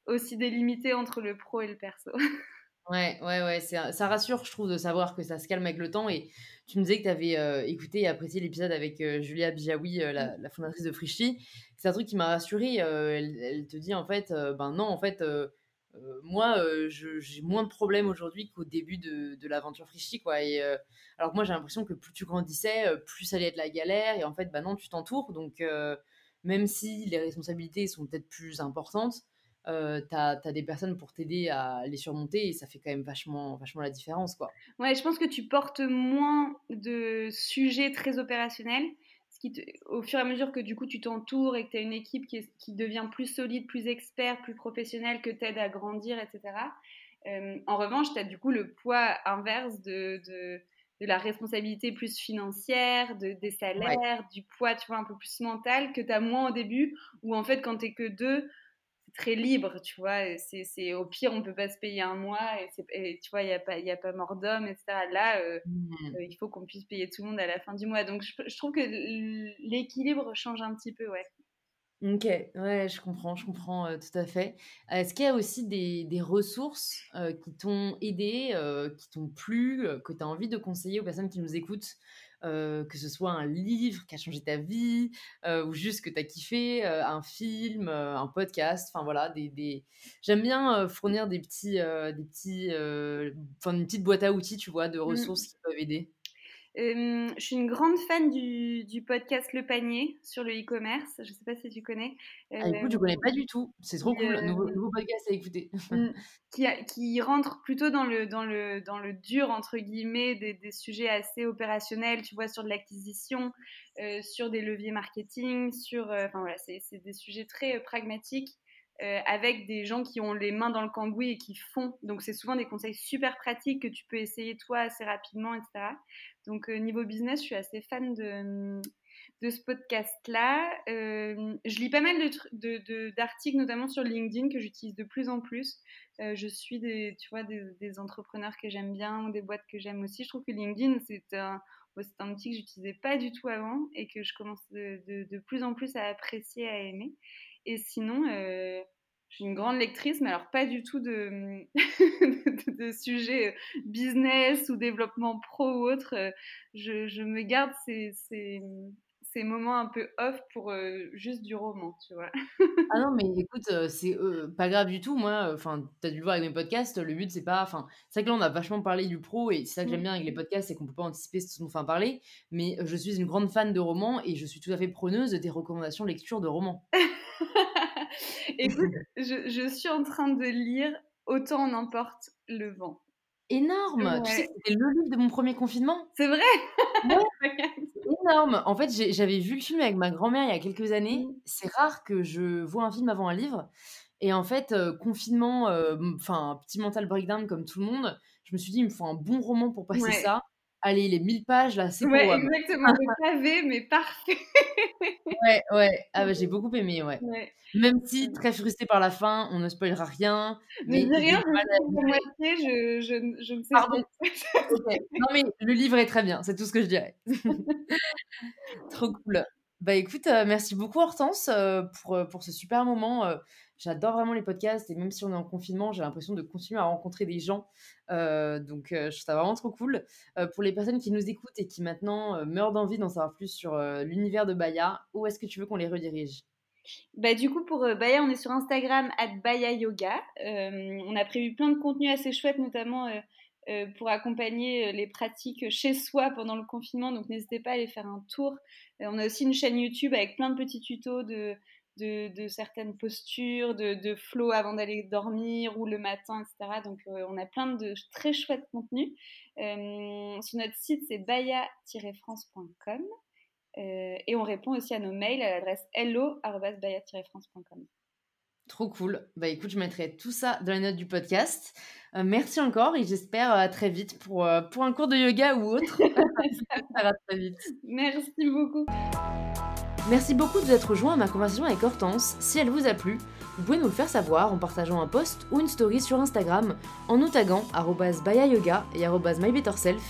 aussi délimité entre le pro et le perso. <laughs> Ouais, ouais, ouais, ça rassure, je trouve, de savoir que ça se calme avec le temps. Et tu me disais que tu avais euh, écouté et apprécié l'épisode avec euh, Julia Bijawi, la, la, fondatrice de Frichy. C'est un truc qui m'a rassurée. Elle, elle, te dit, en fait, ben non, en fait, euh, moi, euh, j'ai moins de problèmes aujourd'hui qu'au début de, de l'aventure Frichy, quoi. Et, euh, alors que moi, j'ai l'impression que plus tu grandissais, plus ça allait être la galère. Et en fait, bah non, tu t'entoures. Donc, même si les responsabilités sont peut-être plus importantes, euh, tu as, des personnes pour t'aider à les surmonter et ça fait quand même vachement, vachement la différence. Quoi. Ouais, je pense que tu portes moins de sujets très opérationnels au fur et à mesure que du coup tu t'entoures et que tu as une équipe qui, devient plus solide, plus experte, plus professionnelle, que t'aide à grandir, etc. Euh, en revanche, tu as du coup le poids inverse de, de, la responsabilité plus financière, de, des salaires, du poids, tu vois, un peu plus mental que tu as moins au début, où en fait, quand tu que deux, très libre, tu vois. C'est, au pire, on peut pas se payer un mois et, tu vois, il n'y a, pas, y a pas mort d'homme, etc. Là, euh, mmh. euh, il faut qu'on puisse payer tout le monde à la fin du mois. Donc, je, trouve que l'équilibre change un petit peu, ouais. Ok, ouais, je comprends, je comprends euh, tout à fait. Est-ce qu'il y a aussi des, des ressources euh, qui t'ont aidé, euh, qui t'ont plu, que tu as envie de conseiller aux personnes qui nous écoutent, que ce soit un livre qui a changé ta vie, ou juste que tu as kiffé, un film, un podcast, enfin voilà, des, des... j'aime bien fournir des petits, des petits, enfin une petite boîte à outils, tu vois, de Mm. ressources qui peuvent aider. Euh, je suis une grande fan du, du podcast Le Panier sur le e-commerce. Je ne sais pas si tu connais. Euh, Ah, écoute, je connais pas du tout, c'est trop cool, euh, nouveau, nouveau podcast à écouter. Mm. <laughs> qui, a- qui rentre plutôt dans le, dans le, dans le dur, entre guillemets, des, des sujets assez opérationnels, tu vois, sur de l'acquisition, euh, sur des leviers marketing, sur... euh, Enfin voilà, c'est des sujets très pragmatiques, euh, avec des gens qui ont les mains dans le cambouis et qui font. Donc c'est souvent des conseils super pratiques que tu peux essayer toi assez rapidement, etc. Donc euh, niveau business, je suis assez fan de ce podcast-là. Euh, je lis pas mal tru- de- de- d'articles, notamment sur LinkedIn, que j'utilise de plus en plus. Je suis des, tu vois, des, entrepreneurs que j'aime bien ou des boîtes que j'aime aussi. Je trouve que LinkedIn, c'est un, c'est un outil que j'utilisais pas du tout avant et que je commence de plus en plus à apprécier, à aimer. Et sinon, euh, je suis une grande lectrice, mais alors pas du tout de, <laughs> de, de sujets euh, business ou développement pro ou autre. Euh, Je, me garde ces, ces, ces moments un peu off pour euh, juste du roman, tu vois. Ah non, mais écoute, c'est, pas grave du tout. Moi, enfin, tu as dû le voir avec mes podcasts, le but c'est pas enfin, c'est vrai que là, on a vachement parlé du pro et c'est ça que j'aime Mm. bien avec les podcasts, c'est qu'on peut pas anticiper ce dont on va parler. Mais, je suis une grande fan de romans et je suis tout à fait preneuse de tes recommandations lecture de romans. <laughs> Écoute, je, je suis en train de lire Autant en emporte le vent. Énorme! Tu sais c'était le livre de mon premier confinement? C'est vrai? Ouais, <laughs> énorme! En fait, j'avais vu le film avec ma grand-mère il y a quelques années. Mm. C'est rare que je vois un film avant un livre et en fait, heu, confinement, hem, enfin, petit mental breakdown comme tout le monde, je me suis dit: «Il me faut un bon roman pour passer Ouais. ça. Allez, les 1000 pages là, c'est pour Ouais, WAM». exactement, <laughs> le pavé, mais parfait. Ouais, ouais. Ah bah, j'ai beaucoup aimé, ouais. Ouais. Même si très frustrée par la fin, on ne spoilera rien, mais dis j'ai rien, je je, je, je ne sais Pardon. <laughs> Non mais le livre est très bien, c'est tout ce que je dirais. <laughs> Trop cool. Bah, écoute, heu, merci beaucoup Hortense, heu, pour, pour ce super moment, j'adore vraiment les podcasts et même si on est en confinement, j'ai l'impression de continuer à rencontrer des gens, heu, donc heu, je trouve ça vraiment trop cool. Heu, pour les personnes qui nous écoutent et qui maintenant, meurent d'envie d'en savoir plus sur, l'univers de Baya, où est-ce que tu veux qu'on les redirige? Bah, du coup, pour euh, Baya, on est sur Instagram, at Baya Yoga. Euh, on a prévu plein de contenus assez chouettes, notamment euh, euh, pour accompagner euh, les pratiques chez soi pendant le confinement. Donc, n'hésitez pas à aller faire un tour. Euh, on a aussi une chaîne YouTube avec plein de petits tutos de, de, de certaines postures, de, de flow avant d'aller dormir ou le matin, etc. Donc, euh, on a plein de très chouettes contenus. Euh, sur notre site, c'est baya-france.com. Euh, et on répond aussi à nos mails à l'adresse hello-bayat-france.com. Trop cool. Bah, écoute, je mettrai tout ça dans les notes du podcast. Merci encore et j'espère, à très vite pour, pour un cours de yoga ou autre. <laughs> Très vite. Merci beaucoup. Merci beaucoup de vous être rejoint à ma conversation avec Hortense. Si elle vous a plu, vous pouvez nous le faire savoir en partageant un post ou une story sur Instagram en nous taguant @bayayoga et @mybetterself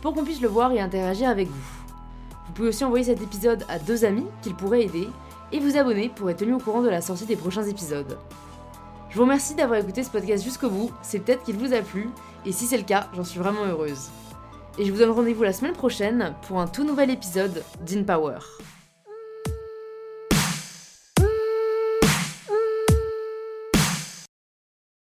pour qu'on puisse le voir et interagir avec vous. Vous pouvez aussi envoyer cet épisode à deux amis qu'il pourrait aider et vous abonner pour être tenu au courant de la sortie des prochains épisodes. Je vous remercie d'avoir écouté ce podcast jusqu'au bout, c'est peut-être qu'il vous a plu, et si c'est le cas, j'en suis vraiment heureuse. Et je vous donne rendez-vous la semaine prochaine pour un tout nouvel épisode d'InPower. Power.